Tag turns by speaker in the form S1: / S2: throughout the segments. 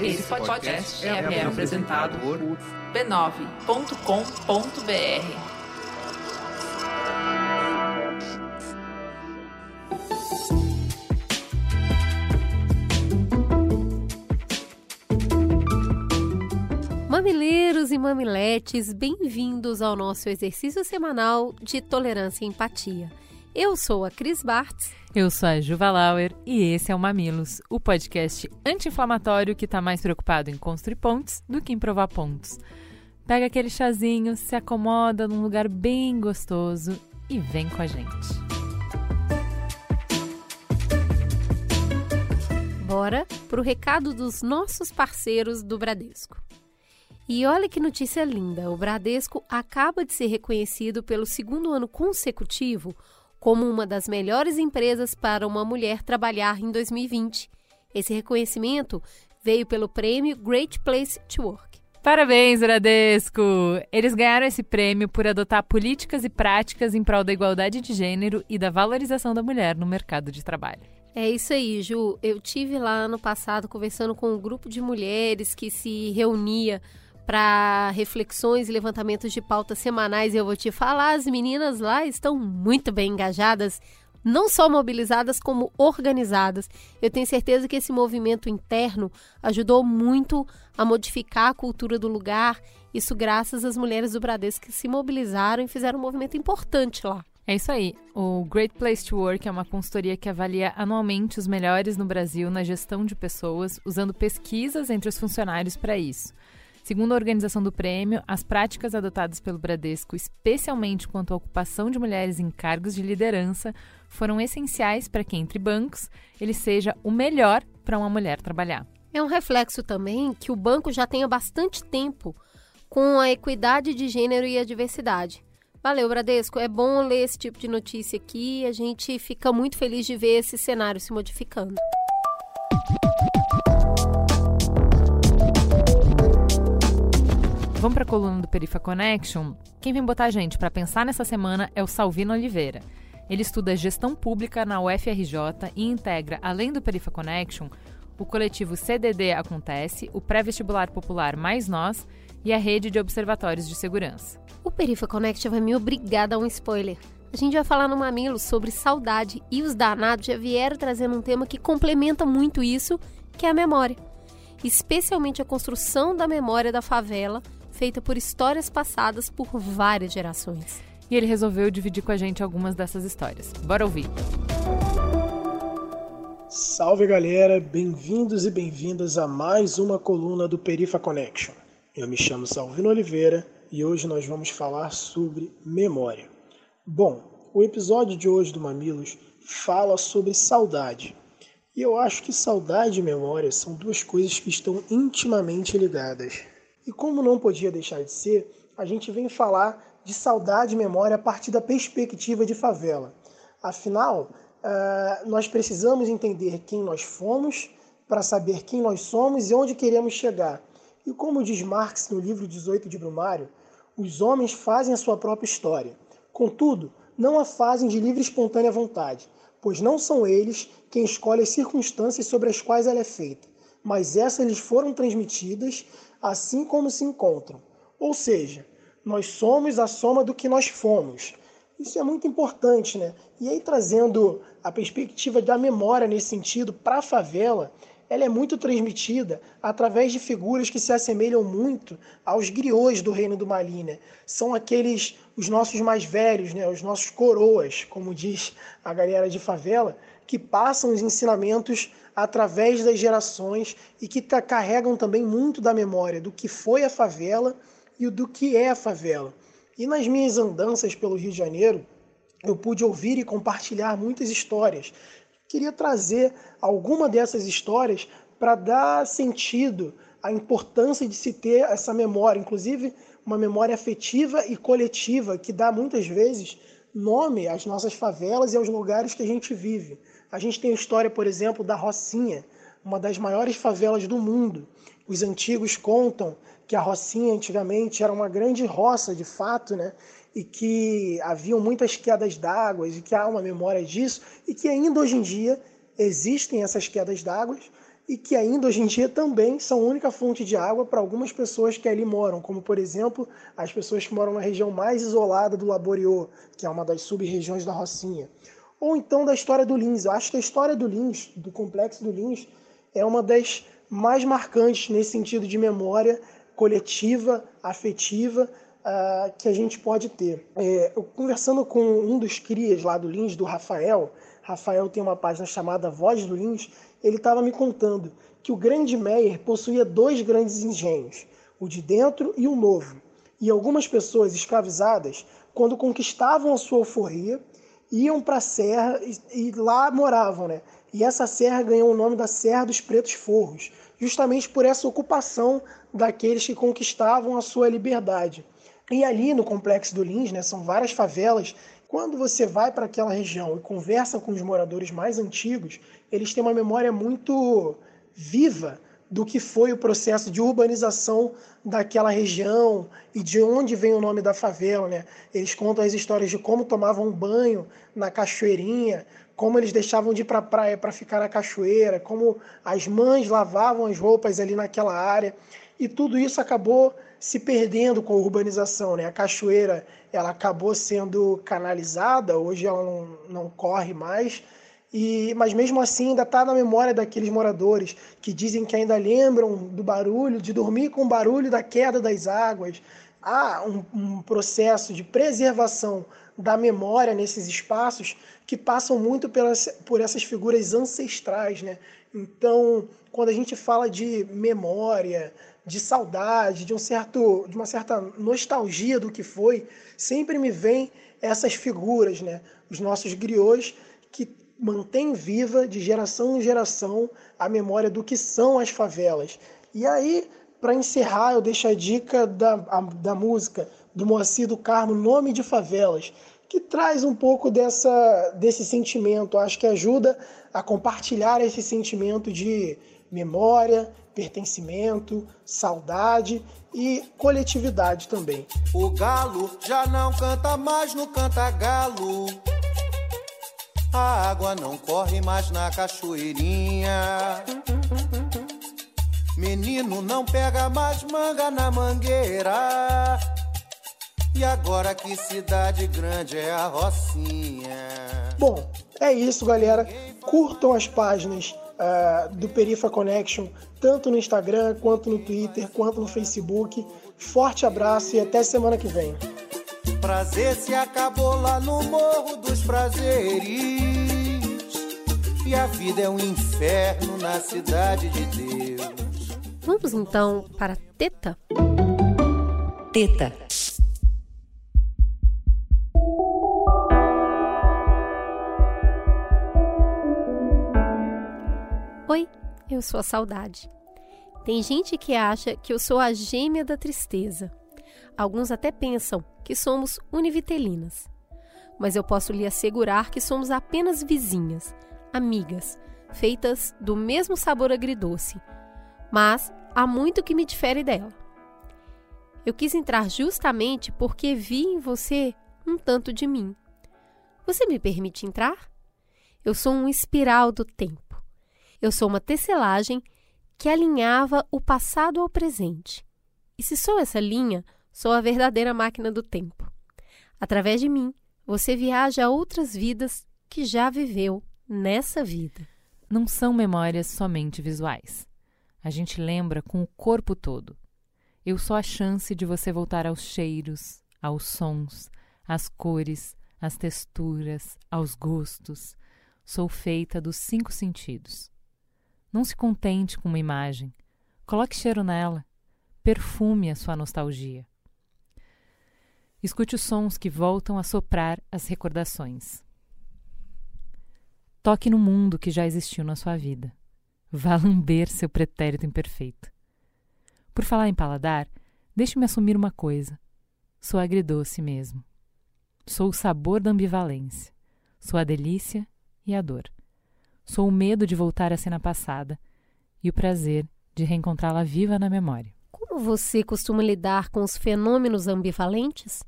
S1: Esse podcast é, apresentado por b9.com.br.
S2: Mamileiros e mamiletes, bem-vindos ao nosso exercício semanal de tolerância e empatia. Eu sou a Cris Bartz.
S3: Eu sou a Juva Lauer e esse é o Mamilos, o podcast anti-inflamatório que está mais preocupado em construir pontes do que em provar pontos. Pega aquele chazinho, se acomoda num lugar bem gostoso e vem com a gente.
S2: Bora pro recado dos nossos parceiros do Bradesco. E olha que notícia linda! O Bradesco acaba de ser reconhecido pelo segundo ano consecutivo como uma das melhores empresas para uma mulher trabalhar em 2020. Esse reconhecimento veio pelo prêmio Great Place to Work.
S3: Parabéns, Bradesco! Eles ganharam esse prêmio por adotar políticas e práticas em prol da igualdade de gênero e da valorização da mulher no mercado de trabalho.
S2: É isso aí, Ju. Eu tive lá no passado conversando com um grupo de mulheres que se reunia para reflexões e levantamentos de pautas semanais. E eu vou te falar, as meninas lá estão muito bem engajadas, não só mobilizadas, como organizadas. Eu tenho certeza que esse movimento interno ajudou muito a modificar a cultura do lugar. Isso graças às mulheres do Bradesco que se mobilizaram e fizeram um movimento importante lá.
S3: É isso aí. O Great Place to Work é uma consultoria que avalia anualmente os melhores no Brasil na gestão de pessoas, usando pesquisas entre os funcionários para isso. Segundo a organização do prêmio, as práticas adotadas pelo Bradesco, especialmente quanto à ocupação de mulheres em cargos de liderança, foram essenciais para que, entre bancos, ele seja o melhor para uma mulher trabalhar.
S2: É um reflexo também que o banco já tem há bastante tempo com a equidade de gênero e a diversidade. Valeu, Bradesco. É bom ler esse tipo de notícia aqui. A gente fica muito feliz de ver esse cenário se modificando.
S3: Vamos para a coluna do Perifa Connection? Quem vem botar a gente para pensar nessa semana é o Salvino Oliveira. Ele estuda gestão pública na UFRJ e integra, além do Perifa Connection, o coletivo CDD Acontece, o pré-vestibular popular Mais Nós e a rede de observatórios de segurança.
S2: O Perifa Connection vai me obrigar a dar um spoiler. A gente vai falar no Mamilo sobre saudade e os danados já vieram trazendo um tema que complementa muito isso, que é a memória. Especialmente a construção da memória da favela feita por histórias passadas por várias gerações.
S3: E ele resolveu dividir com a gente algumas dessas histórias. Bora ouvir!
S4: Salve galera, bem-vindos e bem-vindas a mais uma coluna do Perifa Connection. Eu me chamo Salvino Oliveira e hoje nós vamos falar sobre memória. Bom, o episódio de hoje do Mamilos fala sobre saudade. E eu acho que saudade e memória são duas coisas que estão intimamente ligadas. E como não podia deixar de ser, a gente vem falar de saudade e memória a partir da perspectiva de favela. Afinal, uh, nós precisamos entender quem nós fomos para saber quem nós somos e onde queremos chegar. E como diz Marx no livro 18 de Brumário, os homens fazem a sua própria história. Contudo, não a fazem de livre e espontânea vontade, pois não são eles quem escolhem as circunstâncias sobre as quais ela é feita, mas essas lhes foram transmitidas assim como se encontram. Ou seja, nós somos a soma do que nós fomos. Isso é muito importante, né? E aí, trazendo a perspectiva da memória nesse sentido para a favela, ela é muito transmitida através de figuras que se assemelham muito aos griots do reino do Mali, né? São aqueles, os nossos mais velhos, né? Os nossos coroas, como diz a galera de favela, que passam os ensinamentos através das gerações e que carregam também muito da memória do que foi a favela e do que é a favela. E nas minhas andanças pelo Rio de Janeiro, eu pude ouvir e compartilhar muitas histórias. Queria trazer alguma dessas histórias para dar sentido à importância de se ter essa memória, inclusive uma memória afetiva e coletiva que dá muitas vezes nome às nossas favelas e aos lugares que a gente vive. A gente tem a história, por exemplo, da Rocinha, uma das maiores favelas do mundo. Os antigos contam que a Rocinha antigamente era uma grande roça, de fato, né? E que haviam muitas quedas d'água, e que há uma memória disso, e que ainda hoje em dia existem essas quedas d'água e que ainda hoje em dia também são a única fonte de água para algumas pessoas que ali moram, como por exemplo as pessoas que moram na região mais isolada do Laboriô, que é uma das sub-regiões da Rocinha. Ou então da história do Lins. Eu acho que a história do Lins, do complexo do Lins, é uma das mais marcantes nesse sentido de memória coletiva, afetiva, uh, que a gente pode ter. É, eu, conversando com um dos crias lá do Lins, do Rafael, Rafael tem uma página chamada Voz do Lins, ele estava me contando que o Grande Meyer possuía dois grandes engenhos, o de dentro e o novo. E algumas pessoas escravizadas, quando conquistavam a sua alforria, iam para a serra e, e, lá moravam, né? E essa serra ganhou o nome da Serra dos Pretos Forros, justamente por essa ocupação daqueles que conquistavam a sua liberdade. E ali no complexo do Lins, né, são várias favelas. Quando você vai para aquela região e conversa com os moradores mais antigos, eles têm uma memória muito viva do que foi o processo de urbanização daquela região e de onde vem o nome da favela. Né? Eles contam as histórias de como tomavam banho na cachoeirinha, como eles deixavam de ir para a praia para ficar na cachoeira, como as mães lavavam as roupas ali naquela área. E tudo isso acabou se perdendo com a urbanização. Né? A cachoeira ela acabou sendo canalizada, hoje ela não, não corre mais, e, mas mesmo assim ainda está na memória daqueles moradores que dizem que ainda lembram do barulho, de dormir com o barulho da queda das águas. Há um, um processo de preservação da memória nesses espaços que passam muito pelas, por essas figuras ancestrais. Né? Então, quando a gente fala de memória, de saudade, de um certo, de uma certa nostalgia do que foi, sempre me vem essas figuras, né? Os nossos griots que mantêm viva de geração em geração a memória do que são as favelas. E aí, para encerrar, eu deixo a dica da, a, da música do Moacir do Carmo, Nome de Favelas, que traz um pouco dessa, desse sentimento. Acho que ajuda a compartilhar esse sentimento de memória, pertencimento, saudade e coletividade também.
S5: O galo já não canta mais no canta galo. A água não corre mais na cachoeirinha. Menino não pega mais manga na mangueira. E agora que cidade grande é a Rocinha.
S4: Bom, é isso, galera. Curtam as páginas uh, do Perifa Connection, tanto no Instagram, quanto no Twitter, quanto no Facebook. Forte abraço e até semana que vem.
S5: Prazer se acabou lá no Morro dos Prazeres. E a vida é um inferno na cidade de Deus.
S2: Vamos então para Teta?
S1: Teta.
S2: Oi, eu sou a saudade. Tem gente que acha que eu sou a gêmea da tristeza. Alguns até pensam que somos univitelinas. Mas eu posso lhe assegurar que somos apenas vizinhas, amigas, feitas do mesmo sabor agridoce. Mas há muito que me difere dela. Eu quis entrar justamente porque vi em você um tanto de mim. Você me permite entrar? Eu sou um espiral do tempo. Eu sou uma tecelagem que alinhava o passado ao presente. E se sou essa linha, sou a verdadeira máquina do tempo. Através de mim, você viaja a outras vidas que já viveu nessa vida.
S3: Não são memórias somente visuais. A gente lembra com o corpo todo. Eu sou a chance de você voltar aos cheiros, aos sons, às cores, às texturas, aos gostos. Sou feita dos cinco sentidos. Não se contente com uma imagem. Coloque cheiro nela. Perfume a sua nostalgia. Escute os sons que voltam a soprar as recordações. Toque no mundo que já existiu na sua vida. Vá lamber seu pretérito imperfeito. Por falar em paladar, deixe-me assumir uma coisa. Sou agridoce mesmo. Sou o sabor da ambivalência. Sou a delícia e a dor. Sou o medo de voltar à cena passada e o prazer de reencontrá-la viva na memória.
S2: Como você costuma lidar com os fenômenos ambivalentes?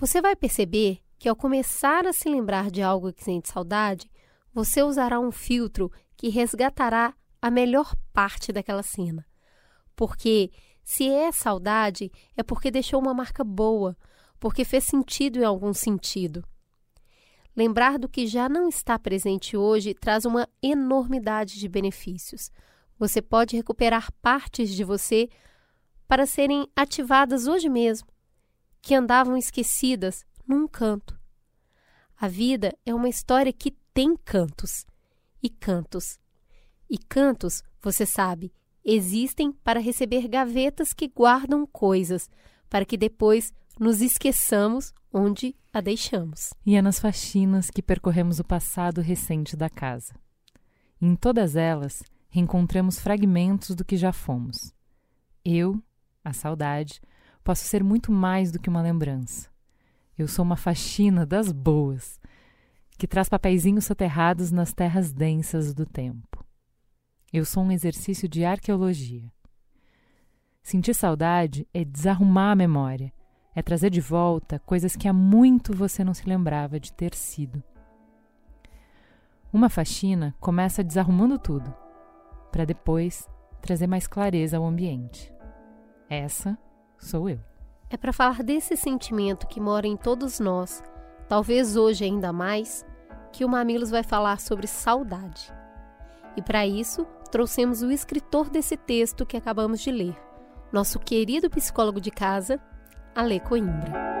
S2: Você vai perceber que ao começar a se lembrar de algo que sente saudade, você usará um filtro que resgatará a melhor parte daquela cena. Porque se é saudade, é porque deixou uma marca boa, porque fez sentido em algum sentido. Lembrar do que já não está presente hoje traz uma enormidade de benefícios. Você pode recuperar partes de você para serem ativadas hoje mesmo, que andavam esquecidas num canto. A vida é uma história que tem cantos e cantos. E cantos, você sabe, existem para receber gavetas que guardam coisas, para que depois nos esqueçamos onde a deixamos.
S3: E é nas faxinas que percorremos o passado recente da casa. em todas elas, reencontramos fragmentos do que já fomos. Eu, a saudade, posso ser muito mais do que uma lembrança. Eu sou uma faxina das boas, que traz papeizinhos soterrados nas terras densas do tempo. Eu sou um exercício de arqueologia. Sentir saudade é desarrumar a memória, é trazer de volta coisas que há muito você não se lembrava de ter sido. Uma faxina começa desarrumando tudo, para depois trazer mais clareza ao ambiente. Essa sou eu.
S2: É para falar desse sentimento que mora em todos nós, talvez hoje ainda mais, que o Mamilos vai falar sobre saudade. E para isso, trouxemos o escritor desse texto que acabamos de ler, nosso querido psicólogo de casa, Ale Coimbra.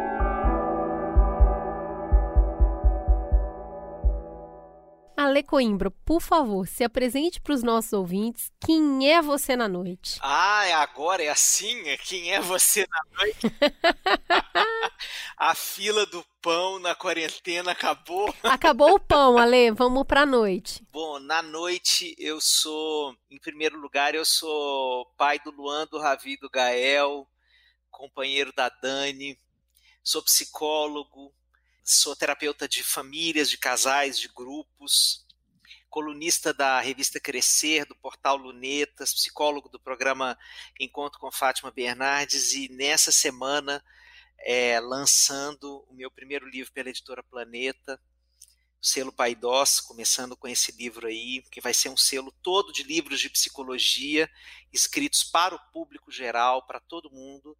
S2: Ale Coimbra, por favor, se apresente para os nossos ouvintes. Quem é você na noite?
S6: Ah, é agora é assim? Quem é você na noite? a fila do pão na quarentena acabou.
S2: Acabou o pão, Ale. Vamos para a noite.
S6: Bom, na noite eu sou, em primeiro lugar, eu sou pai do Luan, do Ravi, do Gael, companheiro da Dani, sou psicólogo, sou terapeuta de famílias, de casais, de grupos, colunista da revista Crescer, do portal Lunetas, psicólogo do programa Encontro com Fátima Bernardes e nessa semana é, lançando o meu primeiro livro pela editora Planeta, selo Paidós, começando com esse livro aí, que vai ser um selo todo de livros de psicologia, escritos para o público geral, para todo mundo,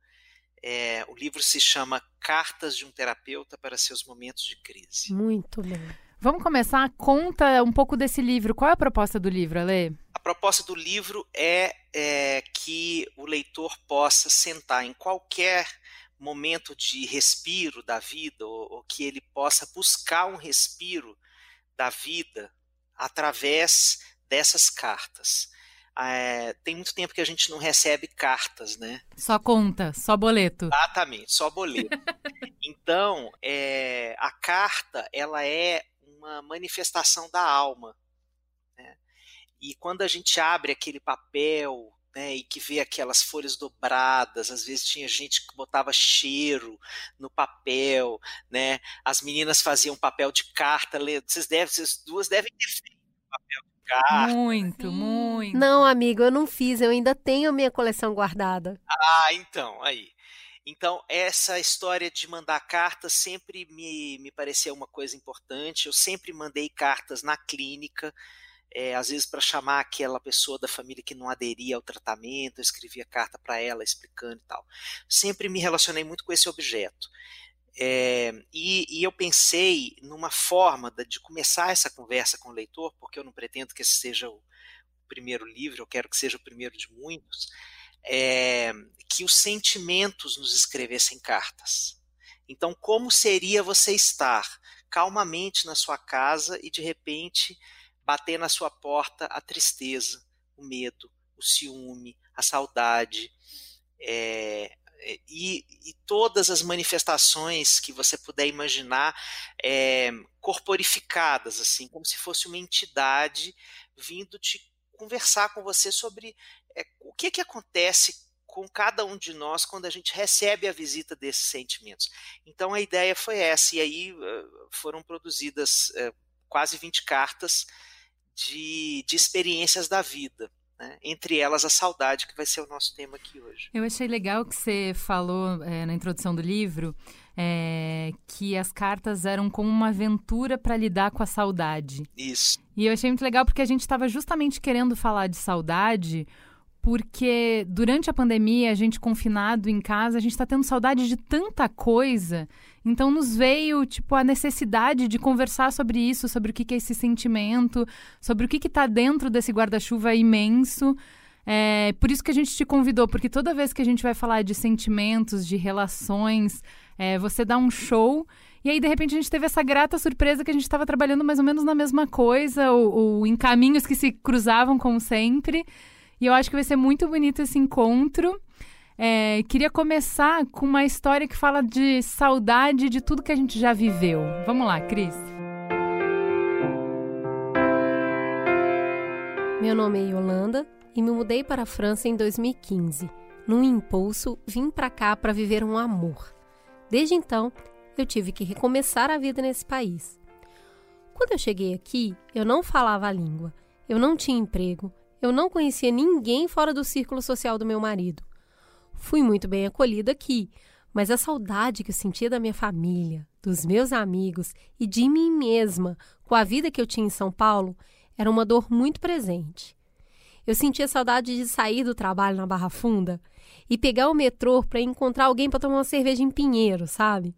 S6: é, o livro se chama Cartas de um Terapeuta para Seus Momentos de Crise.
S2: Muito bom.
S3: Vamos começar? Conta um pouco desse livro. Qual é a proposta do livro, Ale?
S6: A proposta do livro é, é que o leitor possa sentar em qualquer momento de respiro da vida, ou, ou que ele possa buscar um respiro da vida através dessas cartas é, tem muito tempo que a gente não recebe cartas, né?
S3: Só conta, só boleto.
S6: Exatamente, só boleto. então, é, a carta, ela é uma manifestação da alma. Né? E quando a gente abre aquele papel né, e que vê aquelas folhas dobradas, às vezes tinha gente que botava cheiro no papel, né? As meninas faziam papel de carta, vocês devem, vocês duas devem ter feito papel
S3: Muito, muito.
S2: Não, amigo, eu não fiz, eu ainda tenho a minha coleção guardada.
S6: Ah, então, aí. Então, essa história de mandar cartas sempre me, me pareceu uma coisa importante. Eu sempre mandei cartas na clínica, é, às vezes para chamar aquela pessoa da família que não aderia ao tratamento, eu escrevia carta para ela explicando e tal. Sempre me relacionei muito com esse objeto. É, e, e, eu pensei numa forma de começar essa conversa com o leitor, porque eu não pretendo que esse seja o primeiro livro, eu quero que seja o primeiro de muitos, é, que os sentimentos nos escrevessem cartas. Então, como seria você estar calmamente na sua casa e de repente bater na sua porta a tristeza, o medo, o ciúme, a saudade, é, e, e, todas as manifestações que você puder imaginar é, corporificadas, assim, como se fosse uma entidade vindo te conversar com você sobre é, o que, que acontece com cada um de nós quando a gente recebe a visita desses sentimentos. Então a ideia foi essa, e aí foram produzidas quase 20 cartas de, de experiências da vida né? entre elas a saudade, que vai ser o nosso tema aqui hoje.
S3: Eu achei legal que você falou é, na introdução do livro é, que as cartas eram como uma aventura para lidar com a saudade.
S6: Isso.
S3: E eu achei muito legal porque a gente estava justamente querendo falar de saudade, porque durante a pandemia, a gente confinado em casa, a gente está tendo saudade de tanta coisa. Então nos veio tipo a necessidade de conversar sobre isso, sobre o que, que é esse sentimento, sobre o que está dentro desse guarda-chuva imenso. É, por isso que a gente te convidou, porque toda vez que a gente vai falar de sentimentos, de relações, é, você dá um show e aí, de repente, a gente teve essa grata surpresa que a gente estava trabalhando mais ou menos na mesma coisa, ou, ou, em caminhos que se cruzavam, como sempre. E eu acho que vai ser muito bonito esse encontro. É, queria começar com uma história que fala de saudade de tudo que a gente já viveu. Vamos lá, Cris.
S2: Meu nome é Yolanda e me mudei para a França em 2015. Num impulso, vim para cá para viver um amor. Desde então, eu tive que recomeçar a vida nesse país. Quando eu cheguei aqui, eu não falava a língua, eu não tinha emprego, eu não conhecia ninguém fora do círculo social do meu marido. Fui muito bem acolhida aqui, mas a saudade que eu sentia da minha família, dos meus amigos e de mim mesma com a vida que eu tinha em São Paulo era uma dor muito presente. Eu sentia saudade de sair do trabalho na Barra Funda e pegar o metrô para encontrar alguém para tomar uma cerveja em Pinheiro, sabe?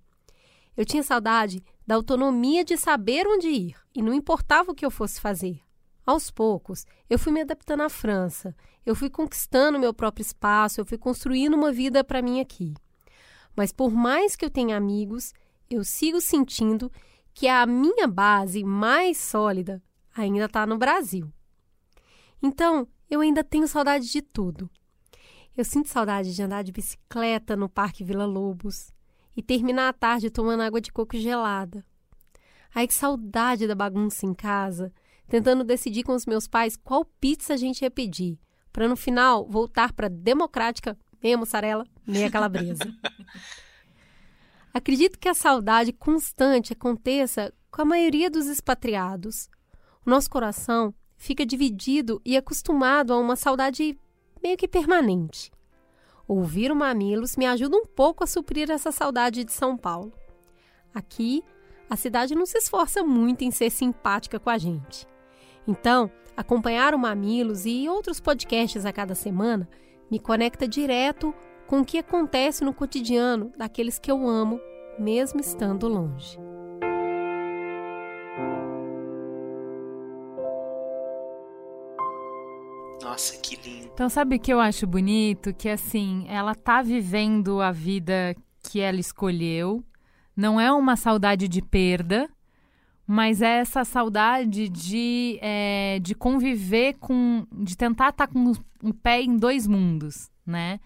S2: Eu tinha saudade da autonomia de saber onde ir e não importava o que eu fosse fazer. Aos poucos, eu fui me adaptando à França, eu fui conquistando meu próprio espaço, eu fui construindo uma vida para mim aqui. Mas por mais que eu tenha amigos, eu sigo sentindo que a minha base mais sólida ainda está no Brasil. Então, eu ainda tenho saudade de tudo. Eu sinto saudade de andar de bicicleta no Parque Vila Lobos e terminar a tarde tomando água de coco gelada. Ai, que saudade da bagunça em casa, tentando decidir com os meus pais qual pizza a gente ia pedir, para no final voltar para democrática, meia mussarela, meia calabresa. Acredito que a saudade constante aconteça com a maioria dos expatriados. O nosso coração fica dividido e acostumado a uma saudade meio que permanente. Ouvir o Mamilos me ajuda um pouco a suprir essa saudade de São Paulo. Aqui, a cidade não se esforça muito em ser simpática com a gente. Então, acompanhar o Mamilos e outros podcasts a cada semana me conecta direto com o que acontece no cotidiano daqueles que eu amo, mesmo estando longe.
S6: Nossa, que lindo.
S3: Então, sabe o que eu acho bonito? Que assim, ela tá vivendo a vida que ela escolheu. Não é uma saudade de perda, mas é essa saudade de, é, de conviver com. de tentar estar tá com um pé em dois mundos, né?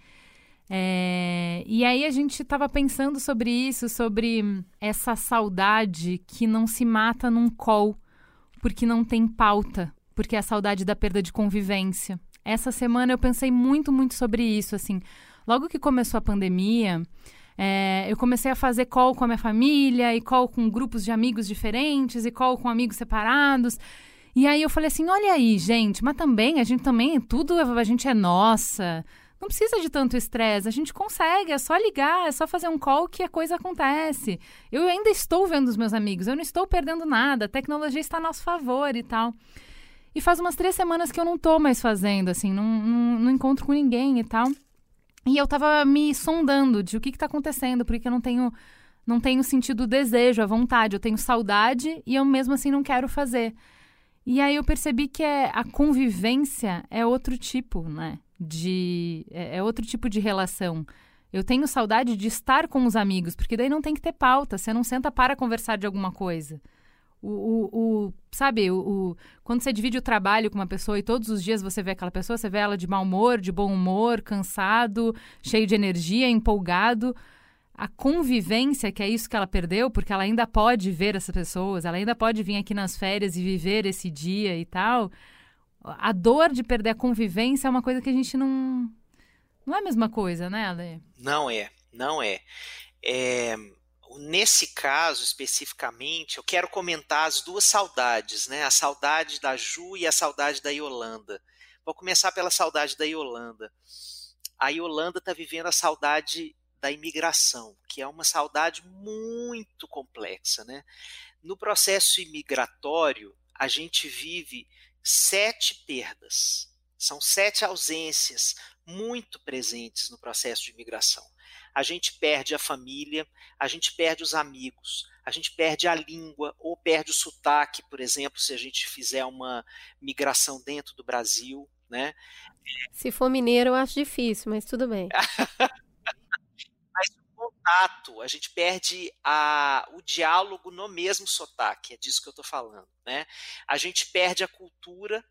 S3: É, e aí a gente estava pensando sobre isso, sobre essa saudade que não se mata num call, porque não tem pauta, porque é a saudade da perda de convivência. Essa semana eu pensei muito, muito sobre isso, assim. Logo que começou a pandemia, é, eu comecei a fazer call com a minha família, e call com grupos de amigos diferentes, e call com amigos separados. E aí eu falei assim, olha aí, gente, mas também, a gente também, tudo, a gente é nossa. Não precisa de tanto estresse, a gente consegue, é só ligar, é só fazer um call que a coisa acontece. Eu ainda estou vendo os meus amigos, eu não estou perdendo nada, a tecnologia está a nosso favor e tal. E faz umas três semanas que eu não tô mais fazendo, assim, não, não, não encontro com ninguém e tal. E eu tava me sondando de o que que tá acontecendo, porque eu não tenho, não tenho sentido o desejo, a vontade, eu tenho saudade e eu mesmo assim não quero fazer. E aí eu percebi que é, a convivência é outro tipo, né? De, é, é outro tipo de relação. Eu tenho saudade de estar com os amigos, porque daí não tem que ter pauta, você não senta para conversar de alguma coisa. O, o, o sabe, o, o, quando você divide o trabalho com uma pessoa e todos os dias você vê aquela pessoa, você vê ela de mau humor, de bom humor, cansado, cheio de energia, empolgado. A convivência, que é isso que ela perdeu, porque ela ainda pode ver essas pessoas, ela ainda pode vir aqui nas férias e viver esse dia e tal. A dor de perder a convivência é uma coisa que a gente não. Não é a mesma coisa, né, Ale?
S6: Não é, não é. É, nesse caso especificamente, eu quero comentar as duas saudades, né? A saudade da Ju e a saudade da Yolanda. Vou começar pela saudade da Yolanda. A Yolanda está vivendo a saudade da imigração, que é uma saudade muito complexa. Né? No processo imigratório, a gente vive sete perdas, são sete ausências muito presentes no processo de imigração. A gente perde a família, a gente perde os amigos, a gente perde a língua ou perde o sotaque, por exemplo, se a gente fizer uma migração dentro do Brasil, né?
S2: Se for mineiro, eu acho difícil, mas tudo bem.
S6: mas o contato, a gente perde a, o diálogo no mesmo sotaque, é disso que eu estou falando, né? A gente perde a cultura,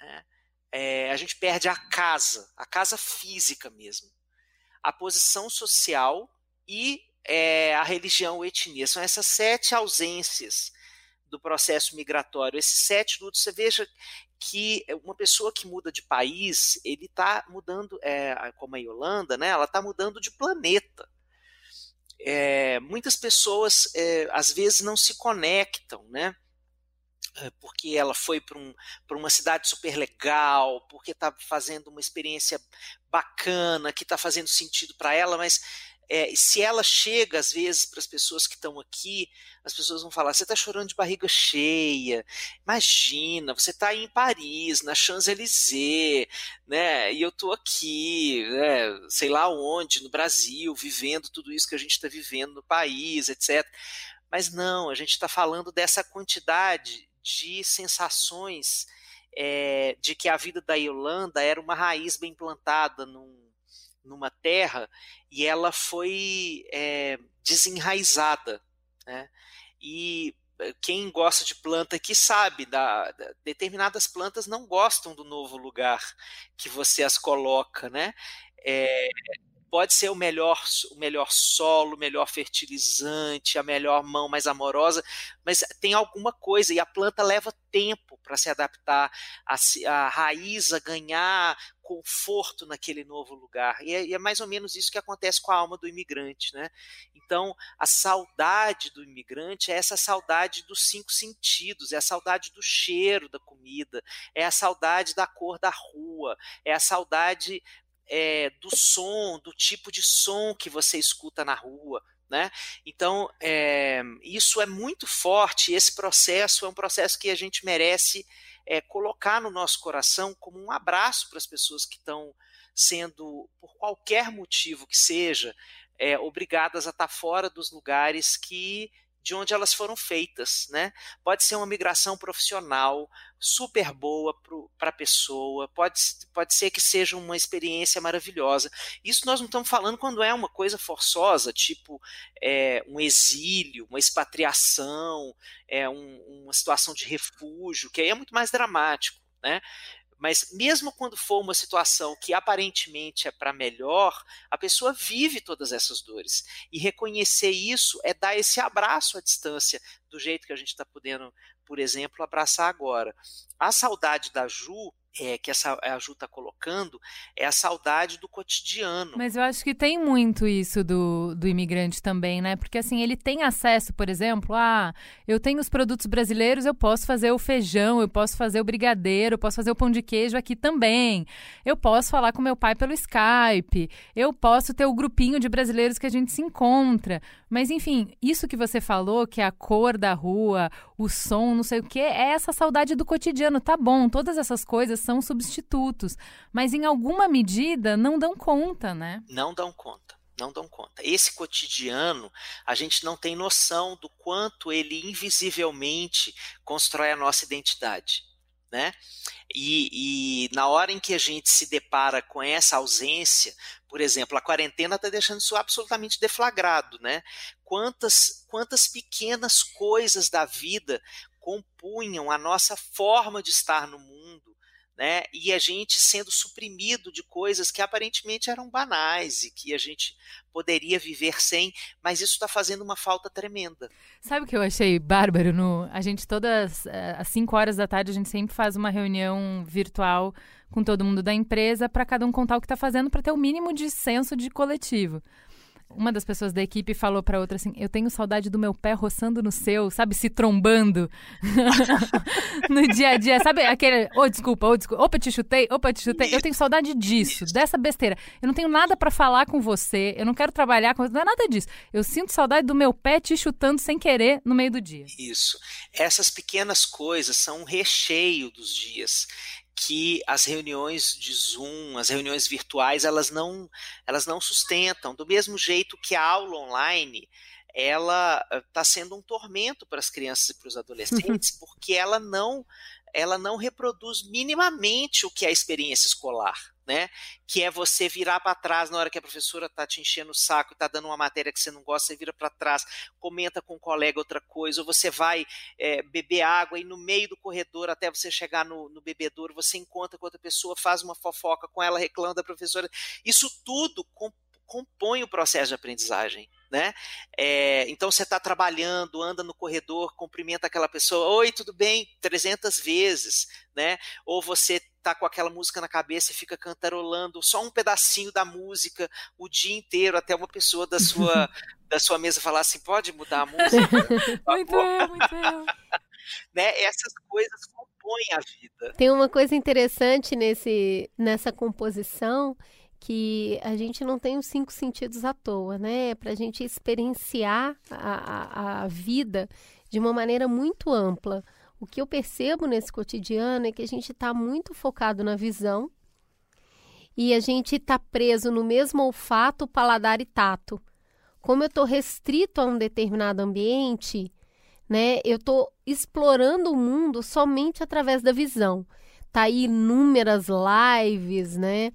S6: né? é, a gente perde a casa, a casa física mesmo, a posição social e é, a religião ou etnia. São essas sete ausências do processo migratório. Esses sete lutos, você veja que uma pessoa que muda de país, ele está mudando, é, como a Yolanda, né, ela está mudando de planeta. É, muitas pessoas é, às vezes não se conectam, né? É, porque ela foi para um, uma cidade super legal, porque está fazendo uma experiência bacana, que está fazendo sentido para ela, mas é, se ela chega, às vezes, para as pessoas que estão aqui, as pessoas vão falar: você está chorando de barriga cheia, imagina, você está em Paris, na Champs-Élysées, né? E eu estou aqui, né, sei lá onde, no Brasil, vivendo tudo isso que a gente está vivendo no país, etc. Mas não, a gente está falando dessa quantidade de sensações é, de que a vida da Yolanda era uma raiz bem plantada num numa terra e ela foi é, desenraizada. Né? E eh, quem gosta de planta aqui sabe, da, da, determinadas plantas não gostam do novo lugar que você as coloca, né? É, pode ser o melhor, o melhor solo, o melhor fertilizante, a melhor mão mais amorosa, mas tem alguma coisa e a planta leva tempo para se adaptar, a, a, raiz a ganhar conforto naquele novo lugar. E é, e é, mais ou menos isso que acontece com a alma do imigrante, né? Então, a saudade do imigrante é essa saudade dos cinco sentidos, é a saudade do cheiro da comida, é a saudade da cor da rua, é a saudade é, do som, do tipo de som que você escuta na rua. Né? Então, é, isso é muito forte. Esse processo é um processo que a gente merece é, colocar no nosso coração como um abraço para as pessoas que estão sendo, por qualquer motivo que seja, é, obrigadas a estar fora dos lugares que de onde elas foram feitas, né? Pode ser uma migração profissional super boa para a pessoa, pode, pode ser que seja uma experiência maravilhosa. Isso nós não estamos falando quando é uma coisa forçosa, tipo é, um exílio, uma expatriação, é, um, uma situação de refúgio, que aí é muito mais dramático, né? Mas mesmo quando for uma situação que aparentemente é para melhor, a pessoa vive todas essas dores. E reconhecer isso é dar esse abraço à distância, do jeito que a gente está podendo, por exemplo, abraçar agora. A saudade da Ju é, que essa, a Ju está colocando é a saudade do cotidiano.
S3: Mas eu acho que tem muito isso do, do imigrante também, né? Porque assim, ele tem acesso, por exemplo, a eu tenho os produtos brasileiros, eu posso fazer o feijão, eu posso fazer o brigadeiro, eu posso fazer o pão de queijo aqui também. Eu posso falar com meu pai pelo Skype, eu posso ter o grupinho de brasileiros que a gente se encontra. Mas enfim, isso que você falou, que é a cor da rua, o som, não sei o que, é essa saudade do cotidiano. Tá bom, todas essas coisas são substitutos, mas em alguma medida não dão conta, né?
S6: Não dão conta. Não dão conta. Esse cotidiano, a gente não tem noção do quanto ele invisivelmente constrói a nossa identidade. Né? E, e, na hora em que a gente se depara com essa ausência, por exemplo, a quarentena está deixando isso absolutamente deflagrado, né? Quantas, quantas pequenas coisas da vida compunham a nossa forma de estar no mundo, né? E a gente sendo suprimido de coisas que aparentemente eram banais e que a gente poderia viver sem, mas isso está fazendo uma falta tremenda.
S3: Sabe o que eu achei bárbaro? No, a gente todas eh, às 5 horas da tarde a gente sempre faz uma reunião virtual com todo mundo da empresa para cada um contar o que está fazendo para ter o mínimo de senso de coletivo. Uma das pessoas da equipe falou para outra assim: Eu tenho saudade do meu pé roçando no seu, sabe? Se trombando no dia a dia. Sabe aquele. Ô, oh, desculpa, ô, oh, desculpa. Opa, te chutei, opa, te chutei. Eu tenho saudade disso, dessa besteira. Eu não tenho nada para falar com você, eu não quero trabalhar com você, não é nada disso. Eu sinto saudade do meu pé te chutando sem querer no meio do dia.
S6: Isso. Essas pequenas coisas são um recheio dos dias que as reuniões de Zoom, as reuniões virtuais, elas não, elas não sustentam. Do mesmo jeito que a aula online, ela está sendo um tormento para as crianças e para os adolescentes, porque ela não, ela não reproduz minimamente o que é a experiência escolar né? Que é você virar para trás na hora que a professora está te enchendo o saco está dando uma matéria que você não gosta, você vira para trás, comenta com um colega outra coisa, ou você vai é, beber água e no meio do corredor, até você chegar no, no bebedouro, você encontra com outra pessoa, faz uma fofoca com ela, reclama da professora. Isso tudo compõe o processo de aprendizagem. Né? É, então você está trabalhando, anda no corredor, cumprimenta aquela pessoa, oi, tudo bem? 300 vezes, né? Ou você tá com aquela música na cabeça e fica cantarolando só um pedacinho da música o dia inteiro, até uma pessoa da sua, da sua mesa falar assim, pode mudar a música?
S3: muito bem, muito bem.
S6: né? Essas coisas compõem a vida.
S2: Tem uma coisa interessante nesse, nessa composição que a gente não tem os cinco sentidos à toa, né? Para a gente experienciar a, a, a vida de uma maneira muito ampla. O que eu percebo nesse cotidiano é que a gente está muito focado na visão e a gente está preso no mesmo olfato, paladar e tato. Como eu estou restrito a um determinado ambiente, né? Eu estou explorando o mundo somente através da visão. Tá aí inúmeras lives, né?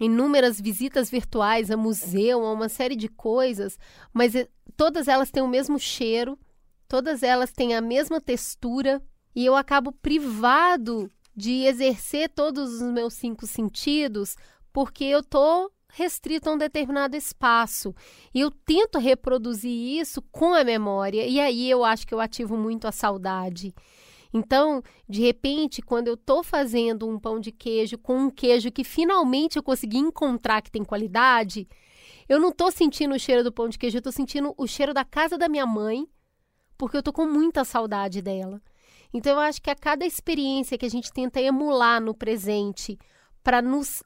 S2: Inúmeras visitas virtuais a museu, a uma série de coisas, mas eh, todas elas têm o mesmo cheiro, todas elas têm a mesma textura, e eu acabo privado de exercer todos os meus cinco sentidos porque eu tô restrito a um determinado espaço. E eu tento reproduzir isso com a memória, e aí eu acho que eu ativo muito a saudade. Então, de repente, quando eu estou fazendo um pão de queijo com um queijo que finalmente eu consegui encontrar que tem qualidade, eu não estou sentindo o cheiro do pão de queijo, eu estou sentindo o cheiro da casa da minha mãe, porque eu estou com muita saudade dela. Então, eu acho que a cada experiência que a gente tenta emular no presente para nos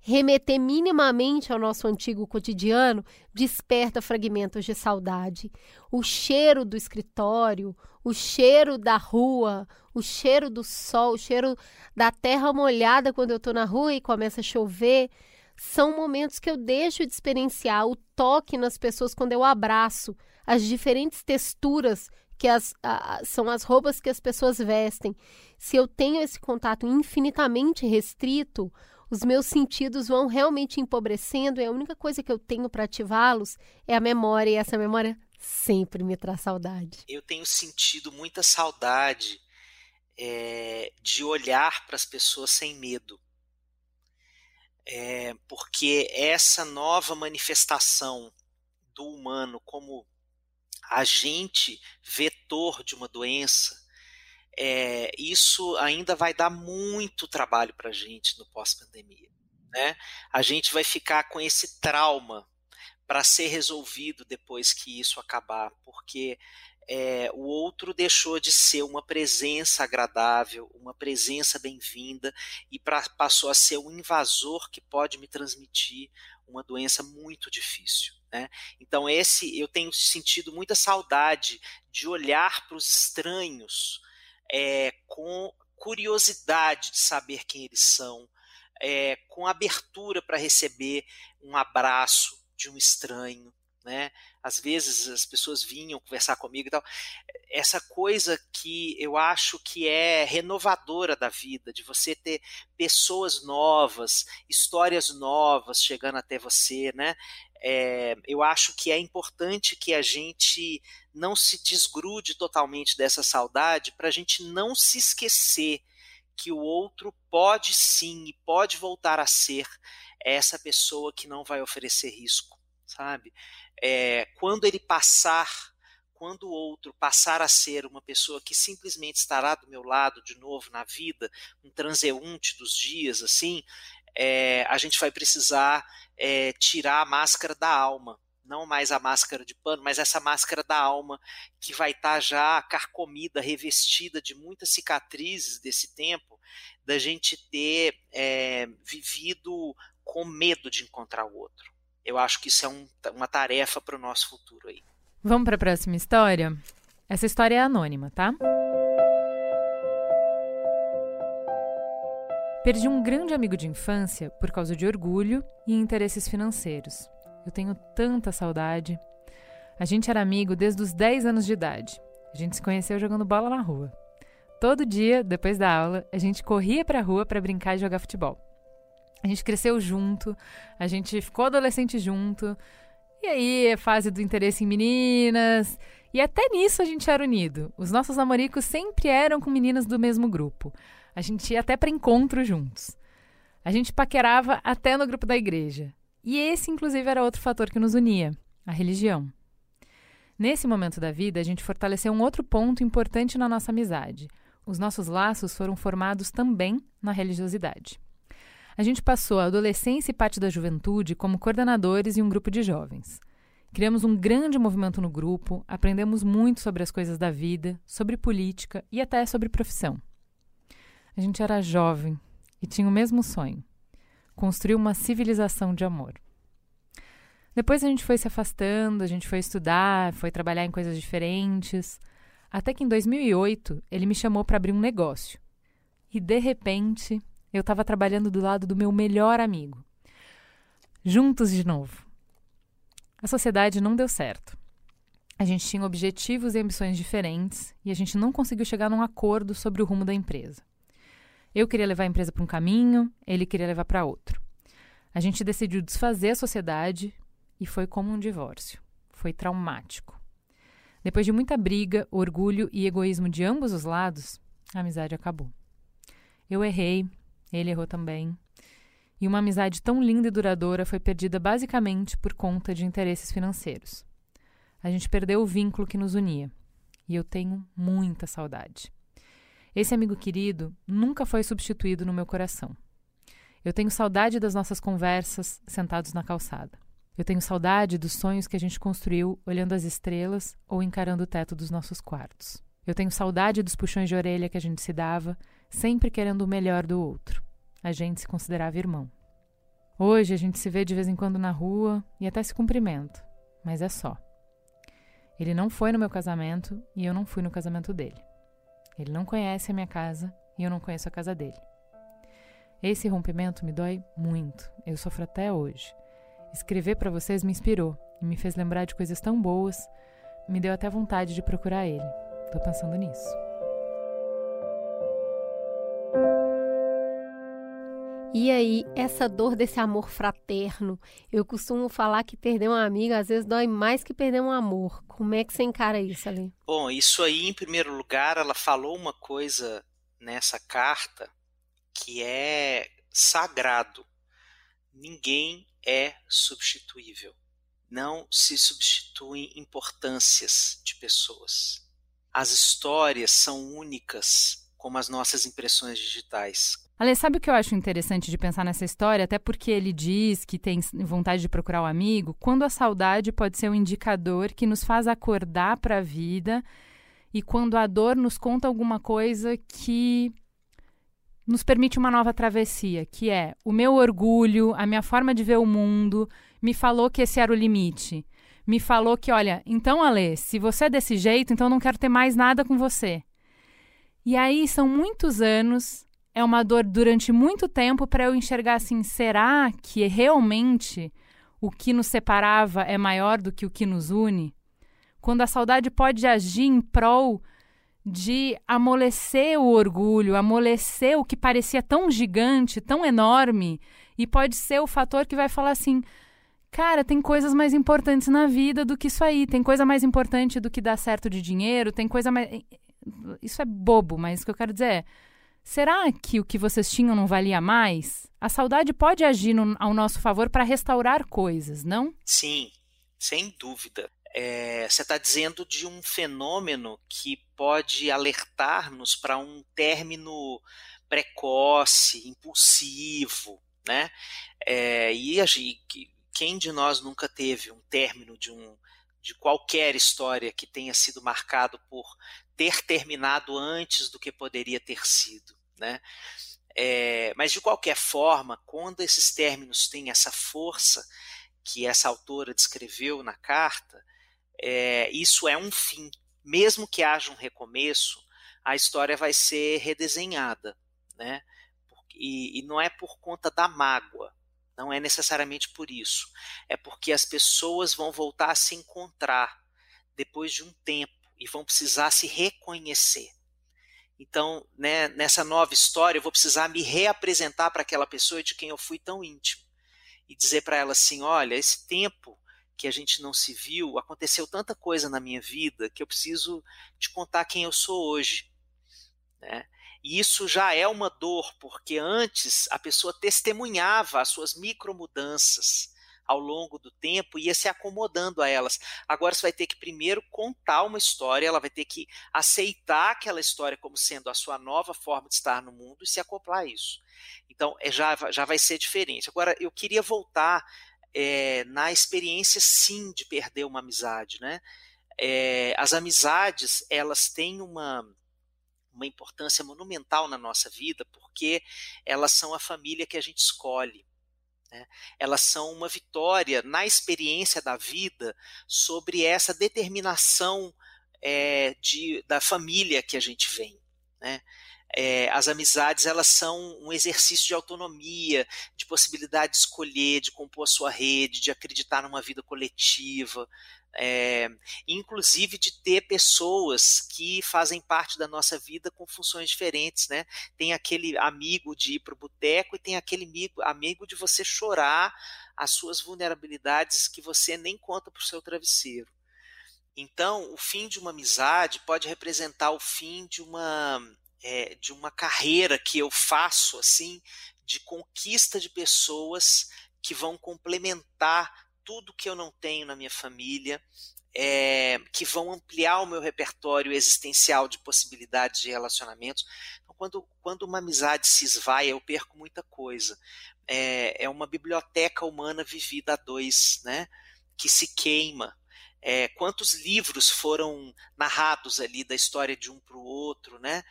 S2: remeter minimamente ao nosso antigo cotidiano, desperta fragmentos de saudade. O cheiro do escritório, o cheiro da rua, o cheiro do sol, o cheiro da terra molhada quando eu estou na rua e começa a chover, são momentos que eu deixo de experienciar o toque nas pessoas quando eu abraço, as diferentes texturas que as, a, são as roupas que as pessoas vestem. Se eu tenho esse contato infinitamente restrito, os meus sentidos vão realmente empobrecendo e a única coisa que eu tenho para ativá-los é a memória, e essa memória sempre me traz saudade.
S6: Eu tenho sentido muita saudade é, de olhar para as pessoas sem medo. É, porque essa nova manifestação do humano como agente vetor de uma doença, é, isso ainda vai dar muito trabalho para a gente no pós-pandemia. Né? A gente vai ficar com esse trauma para ser resolvido depois que isso acabar, porque é, o outro deixou de ser uma presença agradável, uma presença bem-vinda e pra, passou a ser um invasor que pode me transmitir uma doença muito difícil. Né? Então esse eu tenho sentido muita saudade de olhar para os estranhos é, com curiosidade de saber quem eles são, é, com abertura para receber um abraço de um estranho, né? Às vezes as pessoas vinham conversar comigo e tal. Essa coisa que eu acho que é renovadora da vida, de você ter pessoas novas, histórias novas chegando até você, né? É, eu acho que é importante que a gente não se desgrude totalmente dessa saudade para a gente não se esquecer que o outro pode sim e pode voltar a ser essa pessoa que não vai oferecer risco, sabe? É, quando ele passar, quando o outro passar a ser uma pessoa que simplesmente estará do meu lado de novo na vida, um transeunte dos dias, assim, é, a gente vai precisar é, tirar a máscara da alma, não mais a máscara de pano, mas essa máscara da alma que vai estar tá já carcomida, revestida de muitas cicatrizes desse tempo, da gente ter é, vivido com medo de encontrar o outro. Eu acho que isso é um, uma tarefa para o nosso futuro aí.
S3: Vamos para a próxima história? Essa história é anônima, tá? Perdi um grande amigo de infância por causa de orgulho e interesses financeiros. Eu tenho tanta saudade. A gente era amigo desde os 10 anos de idade. A gente se conheceu jogando bola na rua. Todo dia, depois da aula, a gente corria para a rua para brincar e jogar futebol. A gente cresceu junto, a gente ficou adolescente junto. E aí, é fase do interesse em meninas. E até nisso a gente era unido. Os nossos namoricos sempre eram com meninas do mesmo grupo. A gente ia até para encontro juntos. A gente paquerava até no grupo da igreja. E esse, inclusive, era outro fator que nos unia: a religião. Nesse momento da vida, a gente fortaleceu um outro ponto importante na nossa amizade. Os nossos laços foram formados também na religiosidade. A gente passou a adolescência e parte da juventude como coordenadores em um grupo de jovens. Criamos um grande movimento no grupo, aprendemos muito sobre as coisas da vida, sobre política e até sobre profissão. A gente era jovem e tinha o mesmo sonho: construir uma civilização de amor. Depois a gente foi se afastando, a gente foi estudar, foi trabalhar em coisas diferentes, até que em 2008 ele me chamou para abrir um negócio. E de repente eu estava trabalhando do lado do meu melhor amigo. Juntos de novo. A sociedade não deu certo. A gente tinha objetivos e ambições diferentes e a gente não conseguiu chegar num acordo sobre o rumo da empresa. Eu queria levar a empresa para um caminho, ele queria levar para outro. A gente decidiu desfazer a sociedade e foi como um divórcio. Foi traumático. Depois de muita briga, orgulho e egoísmo de ambos os lados, a amizade acabou. Eu errei, ele errou também. E uma amizade tão linda e duradoura foi perdida basicamente por conta de interesses financeiros. A gente perdeu o vínculo que nos unia. E eu tenho muita saudade. Esse amigo querido nunca foi substituído no meu coração. Eu tenho saudade das nossas conversas sentados na calçada. Eu tenho saudade dos sonhos que a gente construiu olhando as estrelas ou encarando o teto dos nossos quartos. Eu tenho saudade dos puxões de orelha que a gente se dava, sempre querendo o melhor do outro. A gente se considerava irmão. Hoje a gente se vê de vez em quando na rua e até se cumprimenta, mas é só. Ele não foi no meu casamento e eu não fui no casamento dele. Ele não conhece a minha casa e eu não conheço a casa dele. Esse rompimento me dói muito. Eu sofro até hoje. Escrever para vocês me inspirou e me fez lembrar de coisas tão boas, me deu até vontade de procurar ele. Tô pensando nisso.
S2: E aí, essa dor desse amor fraterno, eu costumo falar que perder uma amiga às vezes dói mais que perder um amor. Como é que você encara isso ali?
S6: Bom, isso aí, em primeiro lugar, ela falou uma coisa nessa carta que é sagrado. Ninguém é substituível. Não se substituem importâncias de pessoas. As histórias são únicas, como as nossas impressões digitais.
S3: Ale, sabe o que eu acho interessante de pensar nessa história? Até porque ele diz que tem vontade de procurar o um amigo, quando a saudade pode ser um indicador que nos faz acordar para a vida e quando a dor nos conta alguma coisa que nos permite uma nova travessia, que é o meu orgulho, a minha forma de ver o mundo, me falou que esse era o limite. Me falou que, olha, então, Ale, se você é desse jeito, então eu não quero ter mais nada com você. E aí são muitos anos é uma dor durante muito tempo para eu enxergar assim: será que realmente o que nos separava é maior do que o que nos une? Quando a saudade pode agir em prol de amolecer o orgulho, amolecer o que parecia tão gigante, tão enorme, e pode ser o fator que vai falar assim: cara, tem coisas mais importantes na vida do que isso aí, tem coisa mais importante do que dar certo de dinheiro, tem coisa mais. Isso é bobo, mas o que eu quero dizer é Será que o que vocês tinham não valia mais? A saudade pode agir no, ao nosso favor para restaurar coisas, não?
S6: Sim, sem dúvida. É, você está dizendo de um fenômeno que pode alertar-nos para um término precoce, impulsivo, né? É, e, quem de nós nunca teve um término de um de qualquer história que tenha sido marcado por ter terminado antes do que poderia ter sido, né? É, mas de qualquer forma, quando esses términos têm essa força que essa autora descreveu na carta, é, isso é um fim. Mesmo que haja um recomeço, a história vai ser redesenhada, né? E, e não é por conta da mágoa, não é necessariamente por isso. É porque as pessoas vão voltar a se encontrar depois de um tempo e vão precisar se reconhecer. Então, né, nessa nova história, eu vou precisar me reapresentar para aquela pessoa de quem eu fui tão íntimo e dizer para ela assim: olha, esse tempo que a gente não se viu, aconteceu tanta coisa na minha vida que eu preciso te contar quem eu sou hoje. Né? E isso já é uma dor, porque antes a pessoa testemunhava as suas micromudanças ao longo do tempo ia se acomodando a elas. Agora você vai ter que primeiro contar uma história, ela vai ter que aceitar aquela história como sendo a sua nova forma de estar no mundo e se acoplar a isso. Então é, já, já vai ser diferente. Agora eu queria voltar é, na experiência sim de perder uma amizade, né? É, as amizades elas têm uma uma importância monumental na nossa vida, porque elas são a família que a gente escolhe. Né? Elas são uma vitória na experiência da vida sobre essa determinação é, de, da família que a gente vem. Né? É, as amizades elas são um exercício de autonomia, de possibilidade de escolher, de compor a sua rede, de acreditar numa vida coletiva, é, inclusive de ter pessoas que fazem parte da nossa vida com funções diferentes, né? Tem aquele amigo de ir para o boteco e tem aquele amigo, amigo de você chorar as suas vulnerabilidades que você nem conta para o seu travesseiro. Então, o fim de uma amizade pode representar o fim de uma é, de uma carreira que eu faço assim de conquista de pessoas que vão complementar tudo que eu não tenho na minha família, é, que vão ampliar o meu repertório existencial de possibilidades de relacionamentos. Então, quando, quando uma amizade se esvai, eu perco muita coisa. É, é uma biblioteca humana vivida a dois, né? Que se queima. É, quantos livros foram narrados ali da história de um para o outro, né?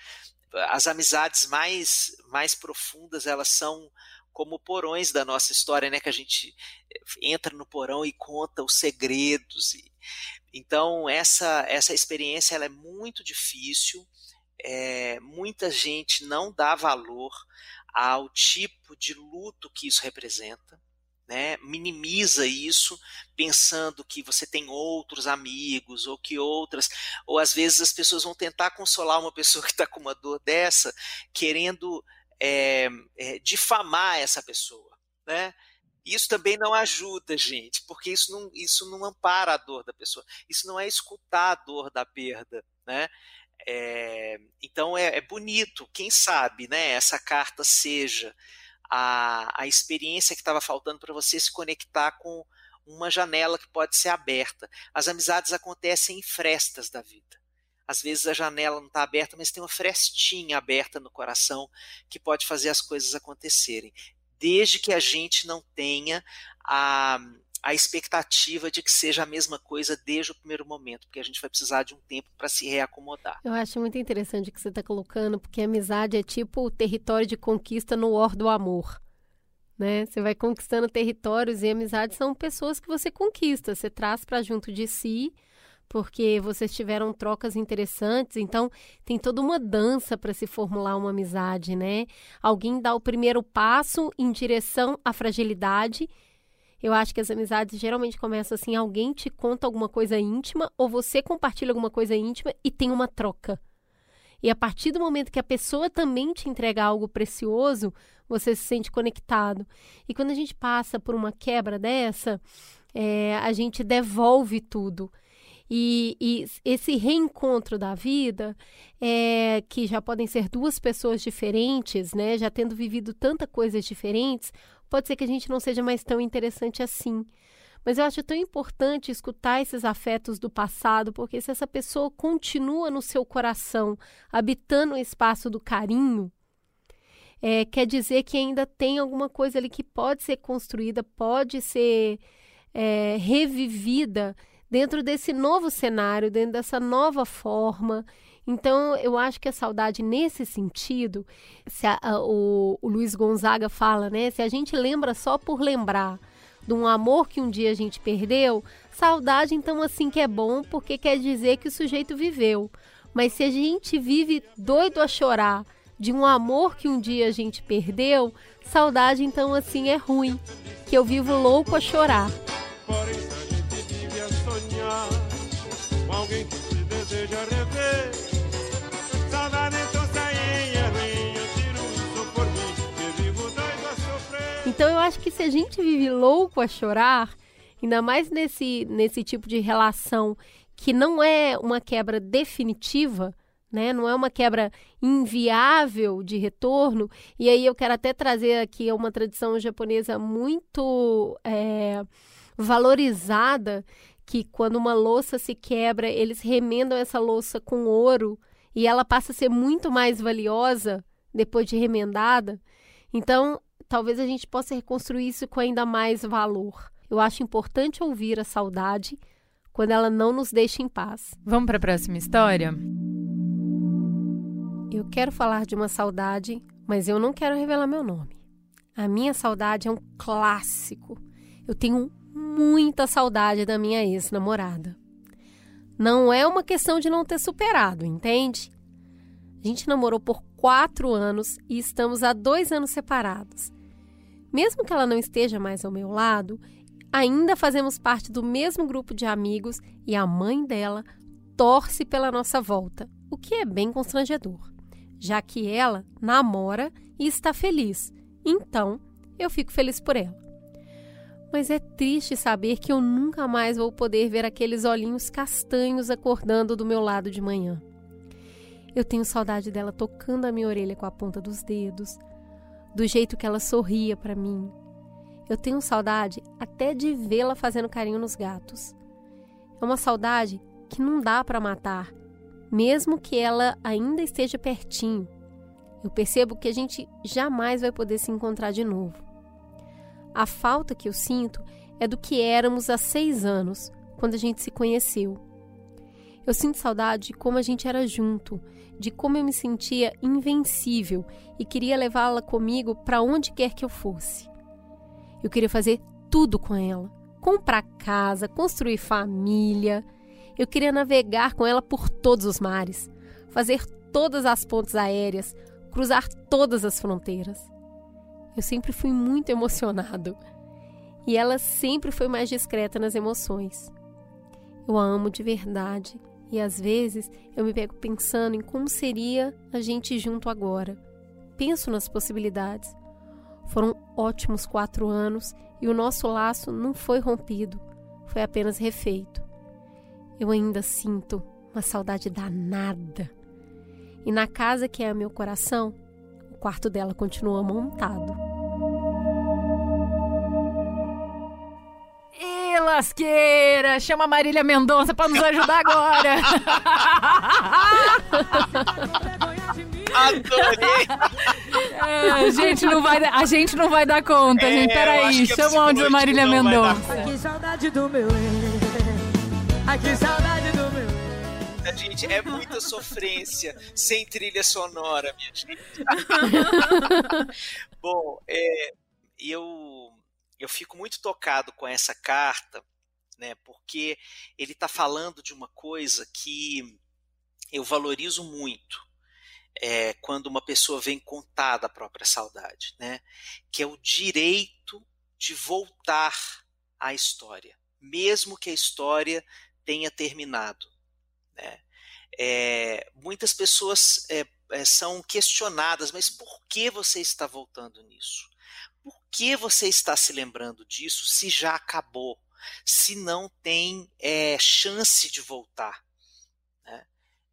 S6: As amizades mais, mais profundas, elas são como porões da nossa história, né? Que a gente eh, entra no porão e conta os segredos. E, então essa essa experiência ela é muito difícil. É, muita gente não dá valor ao tipo de luto que isso representa. Né, minimiza isso pensando que você tem outros amigos ou que outras, ou às vezes as pessoas vão tentar consolar uma pessoa que está com uma dor dessa, querendo é, é, difamar essa pessoa, né? Isso também não ajuda, gente, porque isso não, isso não ampara a dor da pessoa. Isso não é escutar a dor da perda, né? É, então é, é, bonito, quem sabe, né? Essa carta seja a, a experiência que estava faltando para você se conectar com uma janela que pode ser aberta. As amizades acontecem em frestas da vida. Às vezes a janela não está aberta, mas tem uma frestinha aberta no coração que pode fazer as coisas acontecerem. Desde que a gente não tenha a, a expectativa de que seja a mesma coisa desde o primeiro momento, porque a gente vai precisar de um tempo para se reacomodar.
S2: Eu acho muito interessante o que você está colocando, porque amizade é tipo o território de conquista no War do Amor. Né? Você vai conquistando territórios e amizades são pessoas que você conquista, você traz para junto de si porque vocês tiveram trocas interessantes, então tem toda uma dança para se formular uma amizade, né? Alguém dá o primeiro passo em direção à fragilidade. Eu acho que as amizades geralmente começam assim: alguém te conta alguma coisa íntima, ou você compartilha alguma coisa íntima e tem uma troca. E a partir do momento que a pessoa também te entrega algo precioso, você se sente conectado. E quando a gente passa por uma quebra dessa, é, a gente devolve tudo. E, e, esse reencontro da vida, é, que já podem ser duas pessoas diferentes, né, já tendo vivido tanta coisas diferentes, pode ser que a gente não seja mais tão interessante assim. Mas eu acho tão importante escutar esses afetos do passado, porque se essa pessoa continua no seu coração, habitando o espaço do carinho, é, quer dizer que ainda tem alguma coisa ali que pode ser construída, pode ser é, revivida dentro desse novo cenário, dentro dessa nova forma. Então, eu acho que a saudade, nesse sentido, se a, a, o, o Luiz Gonzaga fala, né? Se a gente lembra só por lembrar de um amor que um dia a gente perdeu, saudade, então, assim que é bom, porque quer dizer que o sujeito viveu. Mas se a gente vive doido a chorar de um amor que um dia a gente perdeu, saudade, então, assim é ruim. Que eu vivo louco a chorar. Sonhar com alguém que se deseja rever. Saudade, então, por mim, que vivo a sofrer. Então, eu acho que se a gente vive louco a chorar, ainda mais nesse, nesse tipo de relação que não é uma quebra definitiva, né? Não é uma quebra inviável de retorno. E aí eu quero até trazer aqui uma tradição japonesa muito é, valorizada, que quando uma louça se quebra, eles remendam essa louça com ouro e ela passa a ser muito mais valiosa depois de remendada. Então, talvez a gente possa reconstruir isso com ainda mais valor. Eu acho importante ouvir a saudade, quando ela não nos deixa em paz.
S3: Vamos para a próxima história?
S2: Eu quero falar de uma saudade, mas eu não quero revelar meu nome. A minha saudade é um clássico. Eu tenho muita saudade da minha ex-namorada. Não é uma questão de não ter superado, entende? A gente namorou por quatro anos e estamos há dois anos separados. Mesmo que ela não esteja mais ao meu lado, ainda fazemos parte do mesmo grupo de amigos e a mãe dela torce pela nossa volta, o que é bem constrangedor, já que ela namora e está feliz. Então, eu fico feliz por ela. Mas é triste saber que eu nunca mais vou poder ver aqueles olhinhos castanhos acordando do meu lado de manhã. Eu tenho saudade dela tocando a minha orelha com a ponta dos dedos, do jeito que ela sorria para mim, eu tenho saudade até de vê-la fazendo carinho nos gatos. É uma saudade que não dá para matar, mesmo que ela ainda esteja pertinho. Eu percebo que a gente jamais vai poder se encontrar de novo. A falta que eu sinto é do que éramos há seis anos, quando a gente se conheceu. Eu sinto saudade de como a gente era junto, de como eu me sentia invencível e queria levá-la comigo para onde quer que eu fosse. Eu queria fazer tudo com ela: comprar casa, construir família. Eu queria navegar com ela por todos os mares, fazer todas as pontes aéreas, cruzar todas as fronteiras. Eu sempre fui muito emocionado e ela sempre foi mais discreta nas emoções. Eu a amo de verdade e às vezes eu me pego pensando em como seria a gente junto agora. Penso nas possibilidades. Foram ótimos quatro anos e o nosso laço não foi rompido, foi apenas refeito. Eu ainda sinto uma saudade danada. E na casa que é meu coração, o quarto dela continua montado.
S3: Lasqueira! Chama a Marília Mendonça para nos ajudar agora!
S6: Adorei!
S3: É, a, gente não vai, a gente não vai dar conta, é, gente. Peraí, chama onde a Marília Mendonça.
S1: Ai, que saudade do meu Ai, que saudade do meu
S6: Gente, é muita sofrência sem trilha sonora, minha gente. Bom, é, eu, eu fico muito tocado com essa carta, né? Porque ele está falando de uma coisa que eu valorizo muito é, quando uma pessoa vem contar da própria saudade, né? Que é o direito de voltar à história, mesmo que a história tenha terminado. Né? É, muitas pessoas é, é, são questionadas, mas por que você está voltando nisso? Que você está se lembrando disso se já acabou? Se não tem é, chance de voltar?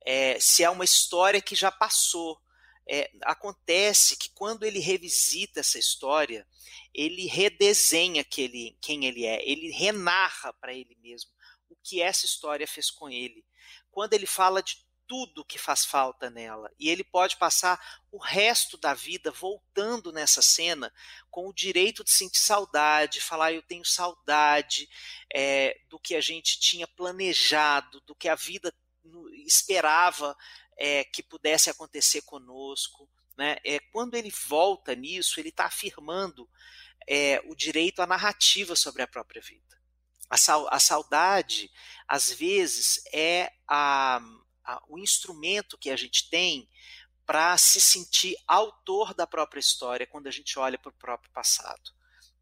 S6: é, se é uma história que já passou. É, acontece que quando ele revisita essa história, ele redesenha quem ele é, ele renarra para ele mesmo o que essa história fez com ele. Quando ele fala de tudo que faz falta nela. E ele pode passar o resto da vida voltando nessa cena com o direito de sentir saudade, falar eu tenho saudade é, do que a gente tinha planejado, do que a vida esperava é, que pudesse acontecer conosco. Né? É, quando ele volta nisso, ele está afirmando é, o direito à narrativa sobre a própria vida. A, a saudade, às vezes, é a, a, o instrumento que a gente tem para se sentir autor da própria história quando a gente olha para o próprio passado.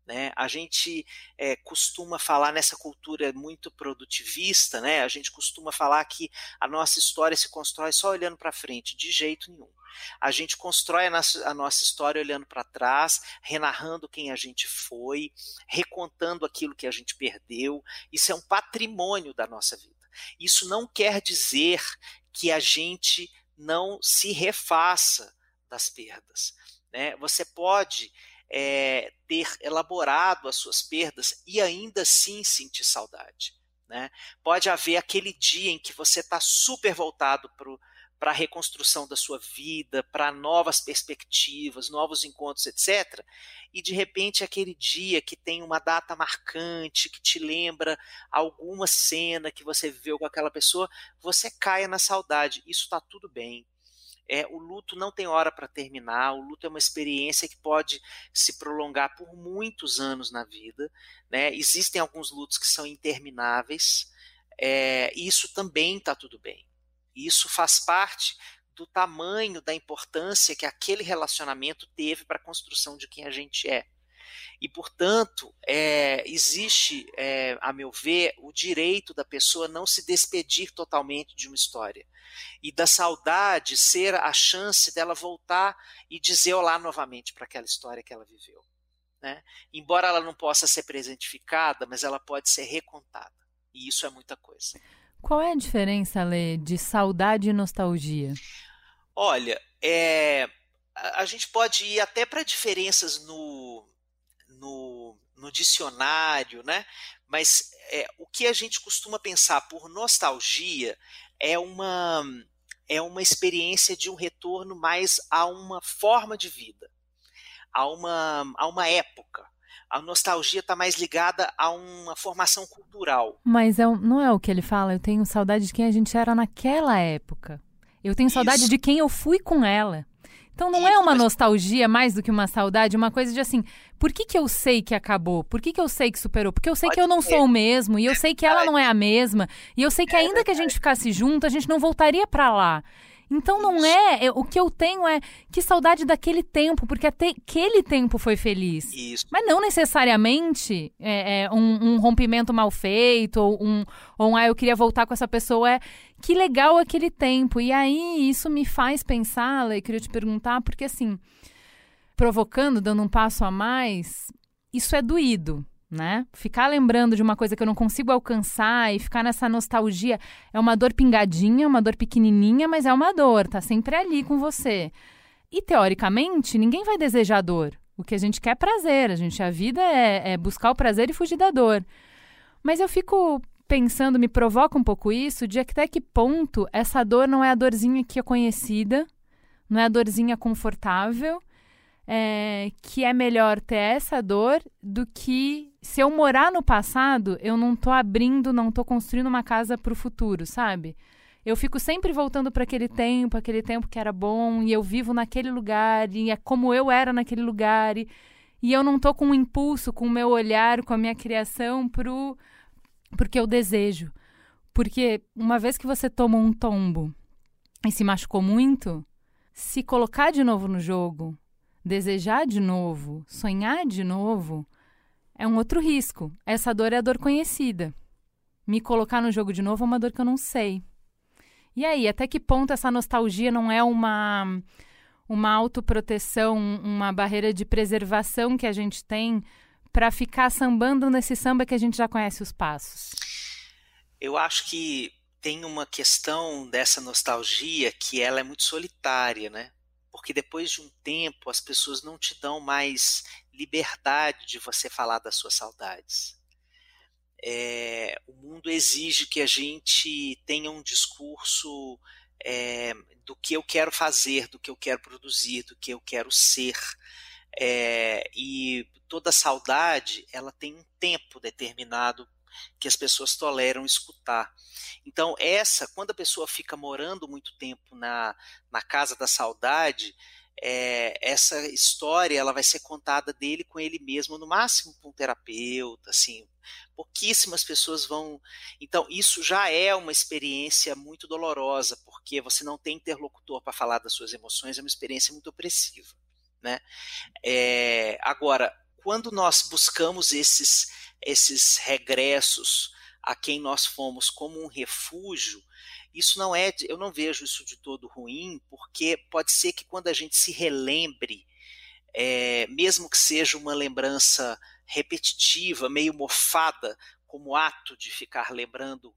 S6: Né? A gente é, costuma falar nessa cultura muito produtivista, né? a gente costuma falar que a nossa história se constrói só olhando para frente, de jeito nenhum. A gente constrói a nossa, a nossa história olhando para trás, renarrando quem a gente foi, recontando aquilo que a gente perdeu. Isso é um patrimônio da nossa vida. Isso não quer dizer que a gente não se refaça das perdas. Né? Você pode é, ter elaborado as suas perdas e ainda assim sentir saudade. Né? Pode haver aquele dia em que você está super voltado para a reconstrução da sua vida, para novas perspectivas, novos encontros, etc. E de repente aquele dia que tem uma data marcante, que te lembra alguma cena que você viveu com aquela pessoa, você caia na saudade. Isso está tudo bem. É, o luto não tem hora para terminar, o luto é uma experiência que pode se prolongar por muitos anos na vida. Né? Existem alguns lutos que são intermináveis, é, e isso também está tudo bem. Isso faz parte do tamanho, da importância que aquele relacionamento teve para a construção de quem a gente é. E, portanto, é, existe, é, a meu ver, o direito da pessoa não se despedir totalmente de uma história. E da saudade ser a chance dela voltar e dizer olá novamente para aquela história que ela viveu. Né? Embora ela não possa ser presentificada, mas ela pode ser recontada. E isso é muita coisa.
S3: Qual é a diferença, Lê, de saudade e nostalgia?
S6: Olha, é, a, gente pode ir até para diferenças no, no, no dicionário, né? Mas é, o que a gente costuma pensar por nostalgia é uma é uma experiência de um retorno mais a uma forma de vida, a uma, a uma época. A nostalgia está mais ligada a uma formação cultural.
S3: Mas é, não é o que ele fala, eu tenho saudade de quem a gente era naquela época. Eu tenho saudade Isso. de quem eu fui com ela. Então não é uma nostalgia mais do que uma saudade, uma coisa de assim, por que, que eu sei que acabou? Por que, que eu sei que superou? Porque eu sei Pode que eu não ser. sou o mesmo, e eu sei que ela não é a mesma, e eu sei que é ainda que a gente ficasse junto, a gente não voltaria para lá. Então não é, é, o que eu tenho é que saudade daquele tempo, porque até aquele tempo foi feliz.
S6: Isso.
S3: Mas não necessariamente é, é um, um, rompimento mal feito, ou um, ou um, ah, eu queria voltar com essa pessoa. É que legal aquele tempo. E aí isso me faz pensar, e queria te perguntar, porque assim, provocando, dando um passo a mais, isso é doído né? Ficar lembrando de uma coisa que eu não consigo alcançar e ficar nessa nostalgia é uma dor pingadinha, uma dor pequenininha, mas é uma dor, tá sempre ali com você. E teoricamente, ninguém vai desejar dor. O que a gente quer é prazer, a gente a vida é, é buscar o prazer e fugir da dor. Mas eu fico pensando, me provoca um pouco isso, de até que ponto essa dor não é a dorzinha que é conhecida, não é a dorzinha confortável é, que é melhor ter essa dor do que se eu morar no passado, eu não tô abrindo, não tô construindo uma casa para o futuro, sabe? Eu fico sempre voltando para aquele tempo, aquele tempo que era bom, e eu vivo naquele lugar, e é como eu era naquele lugar, e, e eu não tô com um impulso, com o meu olhar, com a minha criação pro porque eu desejo. Porque uma vez que você toma um tombo e se machucou muito, se colocar de novo no jogo, desejar de novo, sonhar de novo, é um outro risco. Essa dor é a dor conhecida. Me colocar no jogo de novo é uma dor que eu não sei. E aí, até que ponto essa nostalgia não é uma uma autoproteção, uma barreira de preservação que a gente tem para ficar sambando nesse samba que a gente já conhece os passos?
S6: Eu acho que tem uma questão dessa nostalgia que ela é muito solitária, né? Porque depois de um tempo as pessoas não te dão mais liberdade de você falar das suas saudades. É, o mundo exige que a gente tenha um discurso é, do que eu quero fazer, do que eu quero produzir, do que eu quero ser. É, e toda saudade ela tem um tempo determinado que as pessoas toleram escutar. Então, essa, quando a pessoa fica morando muito tempo na, na casa da saudade, é, essa história ela vai ser contada dele com ele mesmo, no máximo com um terapeuta, assim, pouquíssimas pessoas vão. Então, isso já é uma experiência muito dolorosa, porque você não tem interlocutor para falar das suas emoções, é uma experiência muito opressiva. Né? É, agora, quando nós buscamos esses, esses regressos a quem nós fomos como um refúgio, isso não é, eu não vejo isso de todo ruim, porque pode ser que quando a gente se relembre, é, mesmo que seja uma lembrança repetitiva, meio mofada, como ato de ficar lembrando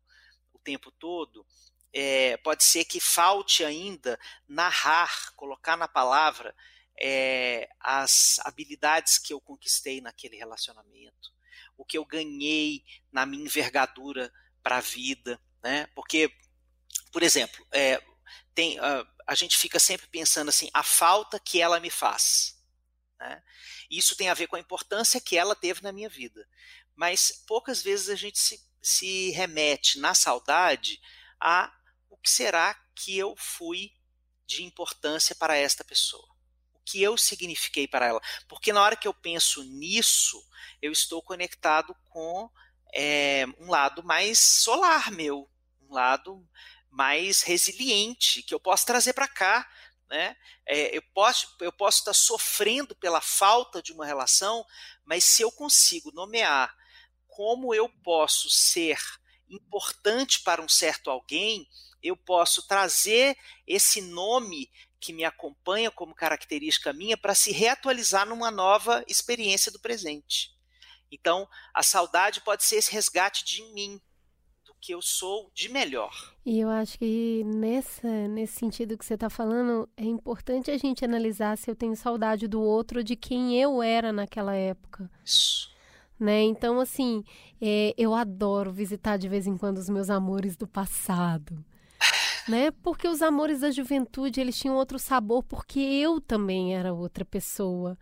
S6: o tempo todo, é, pode ser que falte ainda narrar, colocar na palavra é, as habilidades que eu conquistei naquele relacionamento, o que eu ganhei na minha envergadura para a vida, né? Porque por exemplo, é, tem, uh, a gente fica sempre pensando assim, a falta que ela me faz. Né? Isso tem a ver com a importância que ela teve na minha vida. Mas poucas vezes a gente se, se remete na saudade a o que será que eu fui de importância para esta pessoa. Que eu signifiquei para ela. Porque na hora que eu penso nisso, eu estou conectado com é, um lado mais solar meu, um lado mais resiliente, que eu posso trazer para cá. Né? É, eu, posso, eu posso estar sofrendo pela falta de uma relação, mas se eu consigo nomear como eu posso ser importante para um certo alguém, eu posso trazer esse nome que me acompanha como característica minha para se reatualizar numa nova experiência do presente. Então, a saudade pode ser esse resgate de mim, que eu sou de melhor.
S2: E eu acho que nessa, nesse sentido que você está falando, é importante a gente analisar se eu tenho saudade do outro, de quem eu era naquela época.
S6: Isso.
S2: Né? Então, assim, é, eu adoro visitar de vez em quando os meus amores do passado. Né? Porque os amores da juventude, eles tinham outro sabor, porque eu também era outra pessoa.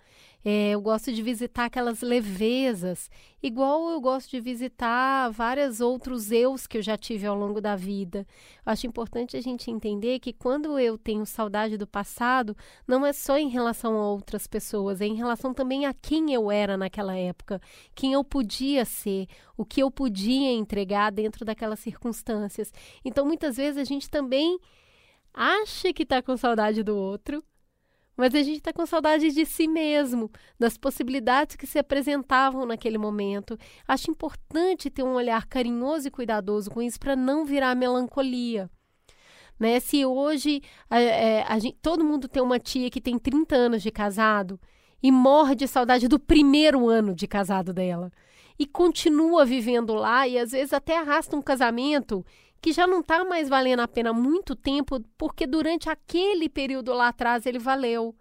S2: É, eu gosto de visitar aquelas levezas, igual eu gosto de visitar vários outros eus que eu já tive ao longo da vida. Eu acho importante a gente entender que quando eu tenho saudade do passado, não é só em relação a outras pessoas, é em relação também a quem eu era naquela época, quem eu podia ser, o que eu podia entregar dentro daquelas circunstâncias. Então, muitas vezes a gente também acha que está com saudade do outro, mas a gente está com saudade de si mesmo, das possibilidades que se apresentavam naquele momento. Acho importante ter um olhar carinhoso e cuidadoso com isso para não virar melancolia. Né? Se hoje é, a gente, todo mundo tem uma tia que tem 30 anos de casado e morre de saudade do primeiro ano de casado dela e continua vivendo lá e às vezes até arrasta um casamento que já não está mais valendo a pena muito tempo, porque durante aquele período lá atrás ele valeu.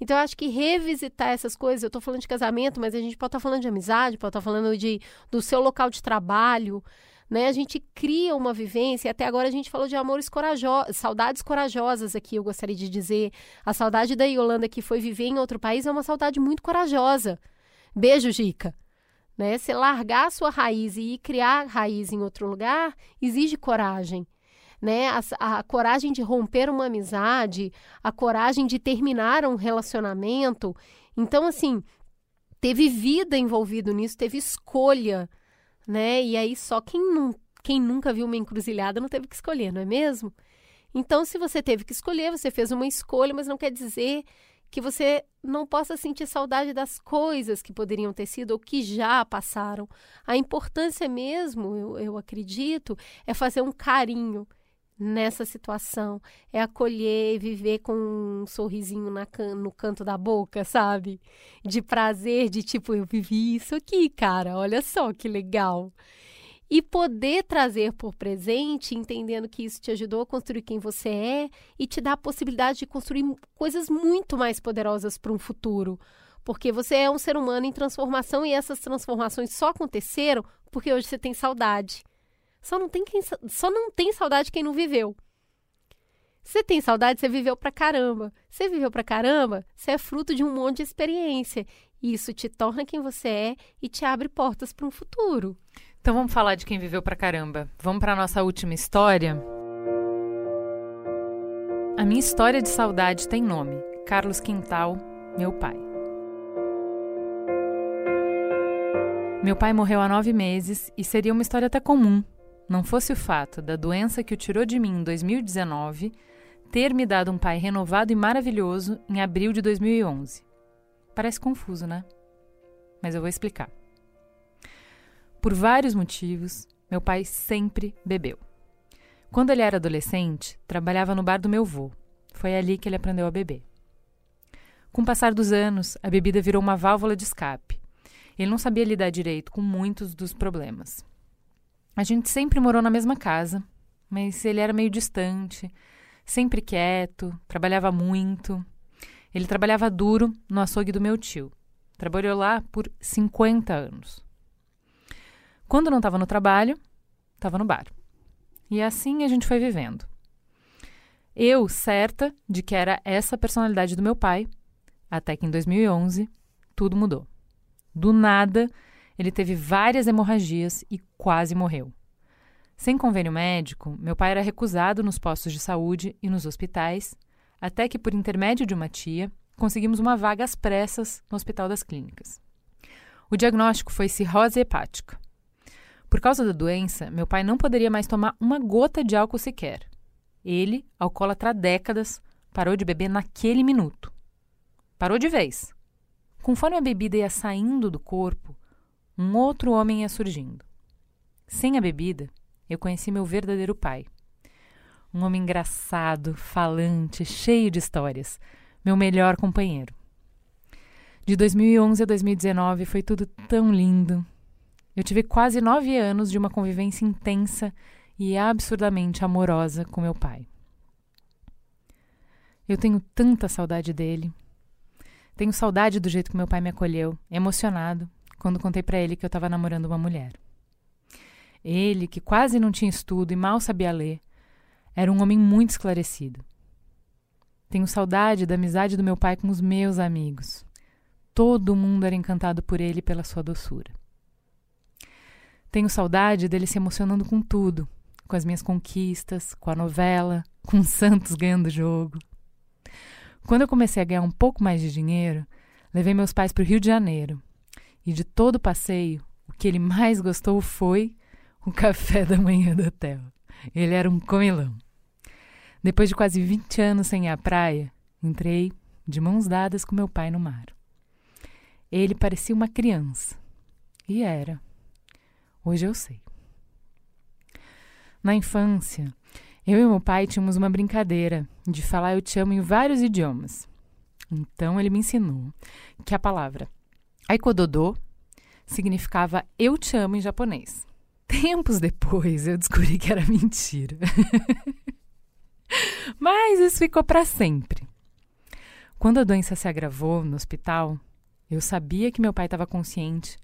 S2: Então, eu acho que revisitar essas coisas, eu estou falando de casamento, mas a gente pode estar tá falando de amizade, pode estar tá falando de, do seu local de trabalho, né? A gente cria uma vivência, e até agora a gente falou de amores corajosos, saudades corajosas aqui, eu gostaria de dizer. A saudade da Yolanda que foi viver em outro país é uma saudade muito corajosa. Beijo, Gica. Né? Você largar a sua raiz e criar raiz em outro lugar exige coragem. Né? A, a, coragem de romper uma amizade, a coragem de terminar um relacionamento. Então, assim, teve vida envolvido nisso, teve escolha, né? E aí só quem, não, quem nunca viu uma encruzilhada não teve que escolher, não é mesmo? Então, se você teve que escolher, você fez uma escolha, mas não quer dizer que você não possa sentir saudade das coisas que poderiam ter sido ou que já passaram. A importância mesmo, eu, eu acredito, é fazer um carinho nessa situação, é acolher e viver com um sorrisinho can no canto da boca, sabe? De prazer, de tipo, eu vivi isso aqui, cara, olha só que legal e poder trazer por presente, entendendo que isso te ajudou a construir quem você é e te dá a possibilidade de construir coisas muito mais poderosas para um futuro. Porque você é um ser humano em transformação e essas transformações só aconteceram porque hoje você tem saudade. Só não tem, quem, só não tem saudade quem não viveu. Você tem saudade, você viveu pra caramba. Você viveu pra caramba, você é fruto de um monte de experiência. Isso te torna quem você é e te abre portas para um futuro.
S3: Então vamos falar de quem viveu pra caramba. Vamos para nossa última história. A minha história de saudade tem nome: Carlos Quintal, meu pai. Meu pai morreu há nove meses e seria uma história até comum, não fosse o fato da doença que o tirou de mim em 2019 ter me dado um pai renovado e maravilhoso em abril de 2011. Parece confuso, né? Mas eu vou explicar. Por vários motivos, meu pai sempre bebeu. Quando ele era adolescente, trabalhava no bar do meu avô. Foi ali que ele aprendeu a beber. Com o passar dos anos, a bebida virou uma válvula de escape. Ele não sabia lidar direito com muitos dos problemas. A gente sempre morou na mesma casa, mas ele era meio distante, sempre quieto, trabalhava muito. Ele trabalhava duro no açougue do meu tio. Trabalhou lá por 50 anos. Quando não estava no trabalho, estava no bar. E assim a gente foi vivendo. Eu, certa de que era essa a personalidade do meu pai, até que em 2011 tudo mudou. Do nada, ele teve várias hemorragias e quase morreu. Sem convênio médico, meu pai era recusado nos postos de saúde e nos hospitais, até que, por intermédio de uma tia, conseguimos uma vaga às pressas no Hospital das Clínicas. O diagnóstico foi cirrose hepática. Por causa da doença, meu pai não poderia mais tomar uma gota de álcool sequer. Ele, alcoólatra há décadas, parou de beber naquele minuto. Parou de vez. Conforme a bebida ia saindo do corpo, um outro homem ia surgindo. Sem a bebida, eu conheci meu verdadeiro pai. Um homem engraçado, falante, cheio de histórias. Meu melhor companheiro. De 2011 a 2019 foi tudo tão lindo. Eu tive quase nove anos de uma convivência intensa e absurdamente amorosa com meu pai. Eu tenho tanta saudade dele. Tenho saudade do jeito que meu pai me acolheu, emocionado, quando contei para ele que eu estava namorando uma mulher. Ele, que quase não tinha estudo e mal sabia ler, era um homem muito esclarecido. Tenho saudade da amizade do meu pai com os meus amigos. Todo mundo era encantado por ele e pela sua doçura. Tenho saudade dele se emocionando com tudo, com as minhas conquistas, com a novela, com o Santos ganhando jogo. Quando eu comecei a ganhar um pouco mais de dinheiro, levei meus pais para o Rio de Janeiro. E de todo o passeio, o que ele mais gostou foi o café da manhã do hotel. Ele era um comilão. Depois de quase 20 anos sem ir à praia, entrei de mãos dadas com meu pai no mar. Ele parecia uma criança. E era. Hoje eu sei. Na infância, eu e meu pai tínhamos uma brincadeira de falar eu te amo em vários idiomas. Então ele me ensinou que a palavra aikododô significava eu te amo em japonês. Tempos depois eu descobri que era mentira. Mas isso ficou para sempre. Quando a doença se agravou no hospital, eu sabia que meu pai estava consciente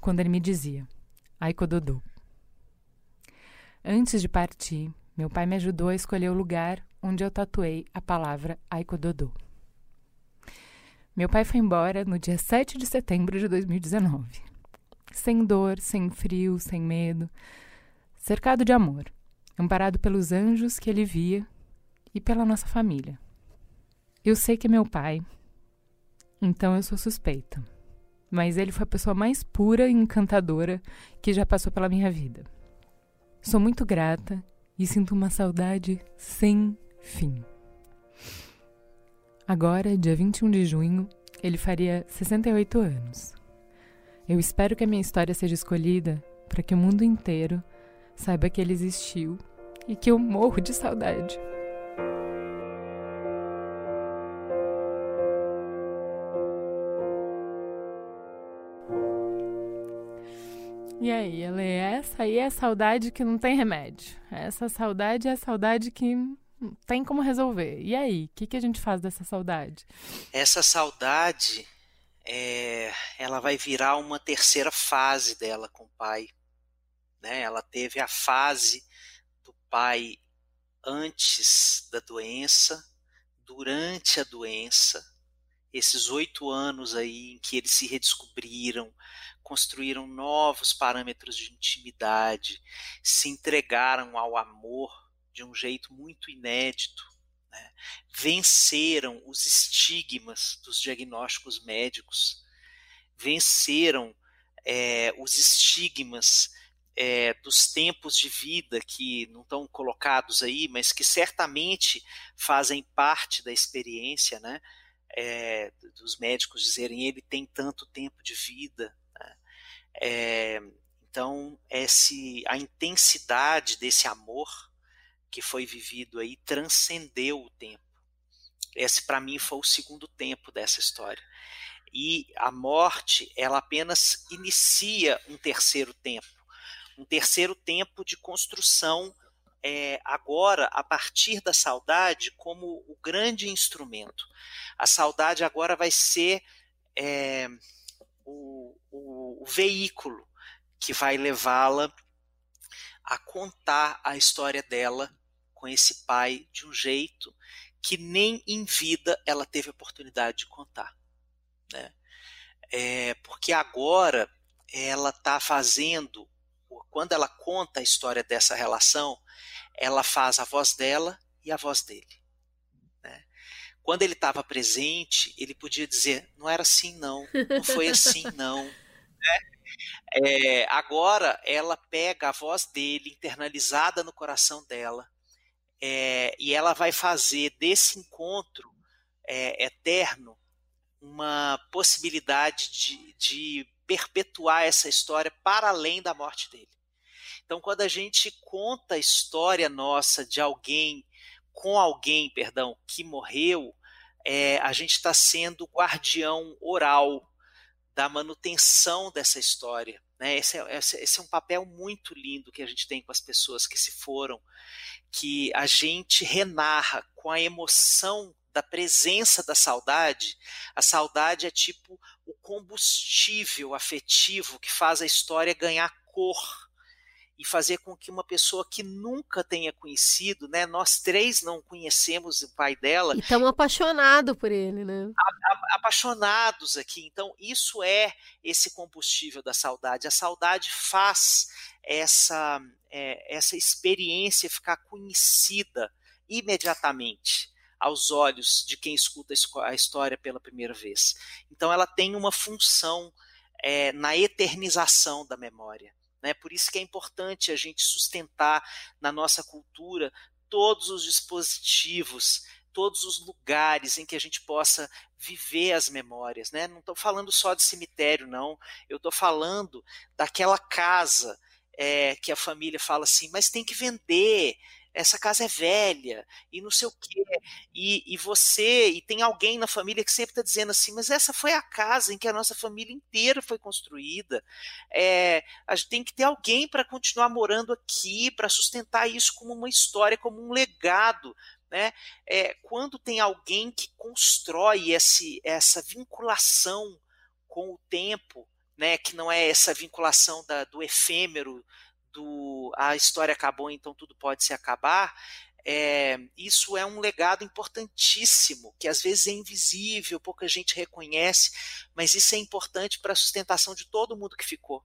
S3: quando ele me dizia: Aikododô. Antes de partir, meu pai me ajudou a escolher o lugar onde eu tatuei a palavra Aikododô. Meu pai foi embora no dia 7 de setembro de 2019 sem dor, sem frio, sem medo, cercado de amor, amparado pelos anjos que ele via e pela nossa família. Eu sei que é meu pai, então eu sou suspeita. Mas ele foi a pessoa mais pura e encantadora que já passou pela minha vida. Sou muito grata e sinto uma saudade sem fim. Agora, dia 21 de junho, ele faria 68 anos. Eu espero que a minha história seja escolhida para que o mundo inteiro saiba que ele existiu e que eu morro de saudade. E aí, Ale, essa aí é saudade que não tem remédio. Essa saudade é a saudade que tem como resolver. E aí, o que, que a gente faz dessa saudade?
S6: Essa saudade é, ela vai virar uma terceira fase dela com o pai. Né? Ela teve a fase do pai antes da doença, durante a doença, esses oito anos aí em que eles se redescobriram, construíram novos parâmetros de intimidade, se entregaram ao amor de um jeito muito inédito, né? venceram os estigmas dos diagnósticos médicos, venceram é, os estigmas é, dos tempos de vida que não estão colocados aí, mas que certamente fazem parte da experiência, né? É, dos médicos dizerem ele tem tanto tempo de vida. Né? É, então, esse, a intensidade desse amor que foi vivido aí transcendeu o tempo. Esse, para mim, foi o segundo tempo dessa história. E a morte, ela apenas inicia um terceiro tempo um terceiro tempo de construção é, agora a partir da saudade como o grande instrumento. A saudade agora vai ser é, o, o, o veículo que vai levá-la a contar a história dela com esse pai de um jeito que nem em vida ela teve oportunidade de contar. Né? É, porque agora ela está fazendo quando ela conta a história dessa relação, ela faz a voz dela e a voz dele. Né? Quando ele estava presente, ele podia dizer: não era assim, não, não foi assim, não. Né? É, agora ela pega a voz dele internalizada no coração dela é, e ela vai fazer desse encontro é, eterno uma possibilidade de, de perpetuar essa história para além da morte dele. Então, quando a gente conta a história nossa de alguém, com alguém, perdão, que morreu, é, a gente está sendo guardião oral da manutenção dessa história. Né? Esse, é, esse, é um papel muito lindo que a gente tem com as pessoas que se foram, que a gente renarra com a emoção da presença da saudade. A saudade é tipo combustível afetivo que faz a história ganhar cor e fazer com que uma pessoa que nunca tenha conhecido, né? Nós três não conhecemos o pai dela.
S2: E estamos apaixonados por ele, né?
S6: A, a, apaixonados aqui. Então, isso é esse combustível da saudade. A saudade faz essa, é, essa experiência ficar conhecida imediatamente aos olhos de quem escuta a história pela primeira vez. Então, ela tem uma função é, na eternização da memória. Né? Por isso que é importante a gente sustentar na nossa cultura todos os dispositivos, todos os lugares em que a gente possa viver as memórias. Né? Não estou falando só de cemitério, não. Eu estou falando daquela casa é, que a família fala assim, mas tem que vender, essa casa é velha e não sei o quê. E, e você, e tem alguém na família que sempre está dizendo assim, mas essa foi a casa em que a nossa família inteira foi construída. É, a gente tem que ter alguém para continuar morando aqui, para sustentar isso como uma história, como um legado. Né? É, quando tem alguém que constrói esse, essa vinculação com o tempo, né, que não é essa vinculação da, do efêmero, do a história acabou, então tudo pode se acabar, é, isso é um legado importantíssimo, que às vezes é invisível, pouca gente reconhece, mas isso é importante para a sustentação de todo mundo que ficou,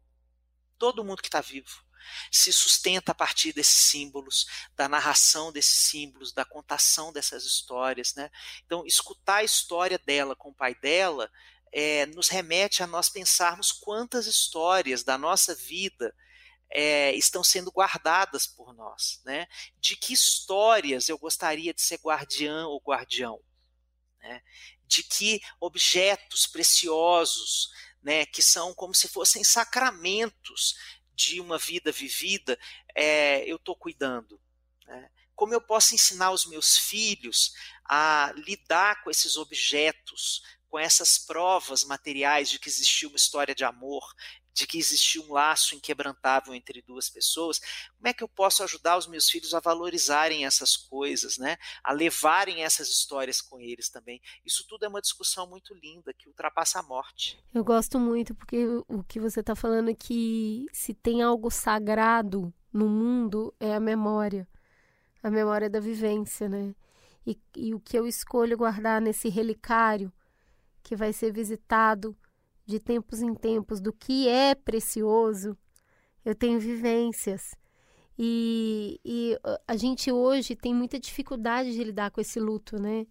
S6: todo mundo que está vivo. Se sustenta a partir desses símbolos, da narração desses símbolos, da contação dessas histórias. Né? Então, escutar a história dela com o pai dela é, nos remete a nós pensarmos quantas histórias da nossa vida é, estão sendo guardadas por nós, né? De que histórias eu gostaria de ser guardiã ou guardião, né? De que objetos preciosos, né? Que são como se fossem sacramentos de uma vida vivida, é, eu estou cuidando. Né? Como eu posso ensinar os meus filhos a lidar com esses objetos, com essas provas materiais de que existiu uma história de amor, de que existia um laço inquebrantável entre duas pessoas, como é que eu posso ajudar os meus filhos a valorizarem essas coisas, né? A levarem essas histórias com eles também. Isso tudo é uma discussão muito linda que ultrapassa a morte.
S2: Eu gosto muito porque o que você está falando é que se tem algo sagrado no mundo é a memória. a memória da vivência, né? E, e o que eu escolho guardar nesse relicário que vai ser visitado de tempos em tempos do que é precioso, eu tenho vivências. E, e a gente hoje tem muita dificuldade de lidar com esse luto, né?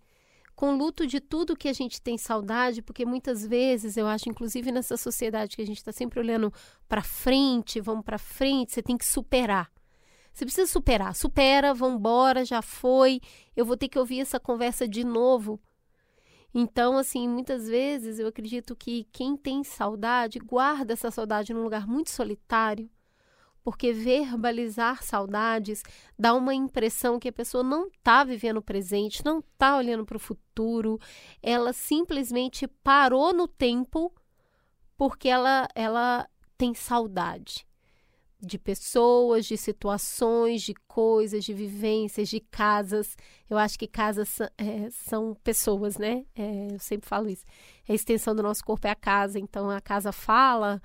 S2: Com luto de tudo que a gente tem saudade, porque muitas vezes eu acho, inclusive nessa sociedade que a gente está sempre olhando para frente, vamos para frente, você tem que superar. Você precisa superar. Supera, vambora, já foi. Eu vou ter que ouvir essa conversa de novo. Então, assim, muitas vezes eu acredito que quem tem saudade guarda essa saudade num lugar muito solitário, porque verbalizar saudades dá uma impressão que a pessoa não está vivendo o presente, não está olhando para o futuro, ela simplesmente parou no tempo porque ela, ela tem saudade de pessoas, de situações, de coisas, de vivências, de casas. Eu acho que casas é, são pessoas, né? É, eu sempre falo isso. A extensão do nosso corpo é a casa, então a casa fala.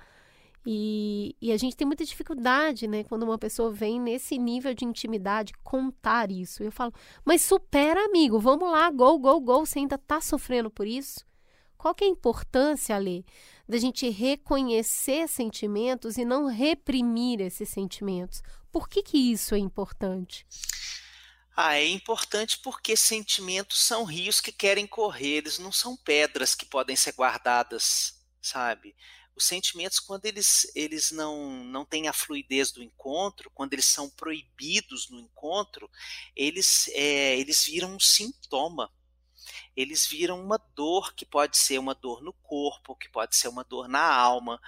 S2: E, e a gente tem muita dificuldade, né? Quando uma pessoa vem nesse nível de intimidade, contar isso. Eu falo, mas supera, amigo, vamos lá, gol, gol, gol. Você ainda tá sofrendo por isso? Qual que é a importância, ali da gente reconhecer sentimentos e não reprimir esses sentimentos? Por que, que isso é importante?
S6: Ah, é importante porque sentimentos são rios que querem correr, eles não são pedras que podem ser guardadas, sabe? Os sentimentos, quando eles, eles não, não têm a fluidez do encontro, quando eles são proibidos no encontro, eles, é, eles viram um sintoma eles viram uma dor que pode ser uma dor no corpo, que pode ser uma dor na alma,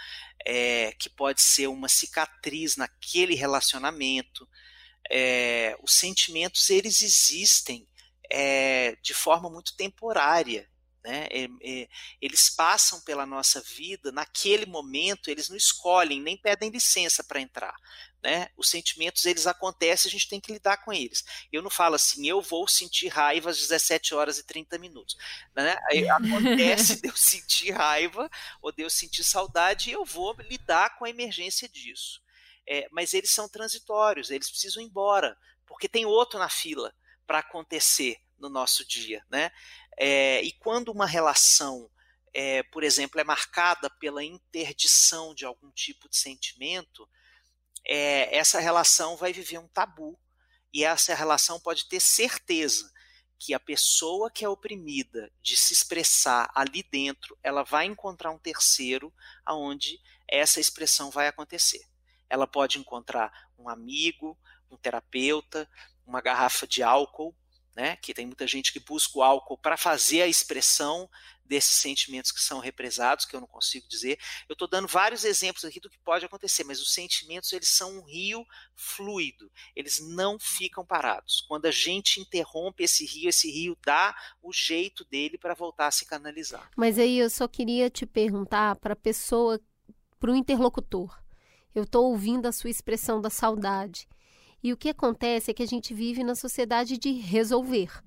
S6: é, que pode ser uma cicatriz naquele relacionamento. É, os sentimentos eles existem é, de forma muito temporária. Né? Eles passam pela nossa vida naquele momento, eles não escolhem, nem pedem licença para entrar. Né? Os sentimentos eles acontecem, a gente tem que lidar com eles. Eu não falo assim, eu vou sentir raiva às 17 horas e 30 minutos. Né? Acontece de eu sentir raiva ou de eu sentir saudade e eu vou lidar com a emergência disso. É, mas eles são transitórios, eles precisam ir embora, porque tem outro na fila para acontecer no nosso dia. Né? É, e quando uma relação, é, por exemplo, é marcada pela interdição de algum tipo de sentimento, é, essa relação vai viver um tabu. E essa relação pode ter certeza que a pessoa que é oprimida de se expressar ali dentro, ela vai encontrar um terceiro aonde essa expressão vai acontecer. Ela pode encontrar um amigo, um terapeuta, uma garrafa de álcool, né? Que tem muita gente que busca o álcool para fazer a expressão desses sentimentos que são represados, que eu não consigo dizer. Eu estou dando vários exemplos aqui do que pode acontecer, mas os sentimentos eles são um rio fluido, eles não ficam parados. Quando a gente interrompe esse rio, esse rio dá o jeito dele para voltar a se canalizar.
S2: Mas aí eu só queria te perguntar para a pessoa, para o interlocutor. Eu estou ouvindo a sua expressão da saudade. E o que acontece é que a gente vive na sociedade de resolver.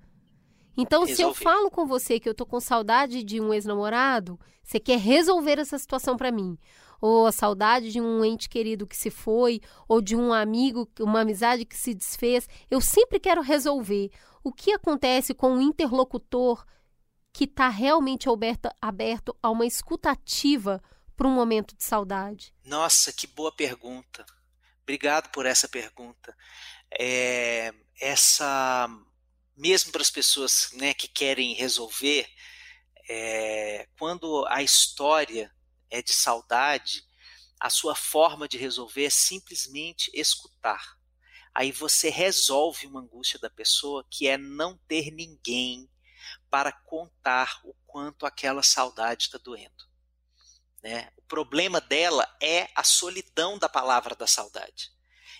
S2: Então, resolver. se eu falo com você que eu tô com saudade de um ex-namorado, você quer resolver essa situação para mim. Ou a saudade de um ente querido que se foi, ou de um amigo, uma amizade que se desfez. Eu sempre quero resolver. O que acontece com o interlocutor que está realmente aberto, aberto a uma escutativa para um momento de saudade?
S6: Nossa, que boa pergunta. Obrigado por essa pergunta. É, essa, mesmo para as pessoas né, que querem resolver, é, quando a história é de saudade, a sua forma de resolver é simplesmente escutar. Aí você resolve uma angústia da pessoa que é não ter ninguém para contar o quanto aquela saudade está doendo. Né? O problema dela é a solidão da palavra da saudade.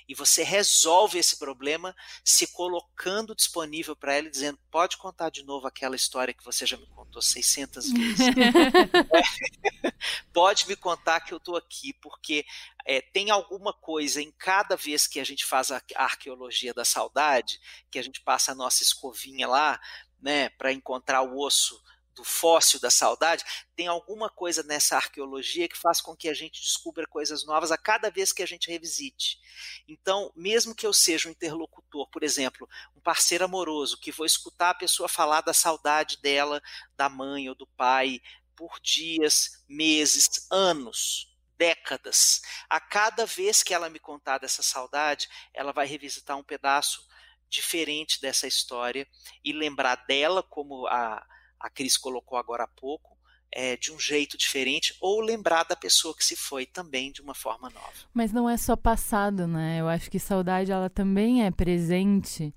S6: E você resolve esse problema se colocando disponível para ela e dizendo: pode contar de novo aquela história que você já me contou 600 vezes. Pode me contar que eu estou aqui, porque é, tem alguma coisa em cada vez que a gente faz a arqueologia da saudade, que a gente passa a nossa escovinha lá, né, para encontrar o osso do fóssil da saudade, tem alguma coisa nessa arqueologia que faz com que a gente descubra coisas novas a cada vez que a gente revisite. Então, mesmo que eu seja um interlocutor, por exemplo, um parceiro amoroso, que vou escutar a pessoa falar da saudade dela, da mãe ou do pai, por dias, meses, anos, décadas. A cada vez que ela me contar dessa saudade, ela vai revisitar um pedaço diferente dessa história e lembrar dela como a a Cris colocou agora há pouco, é, de um jeito diferente, ou lembrar da pessoa que se foi também de uma forma nova.
S3: Mas não é só passado, né? Eu acho que saudade ela também é presente.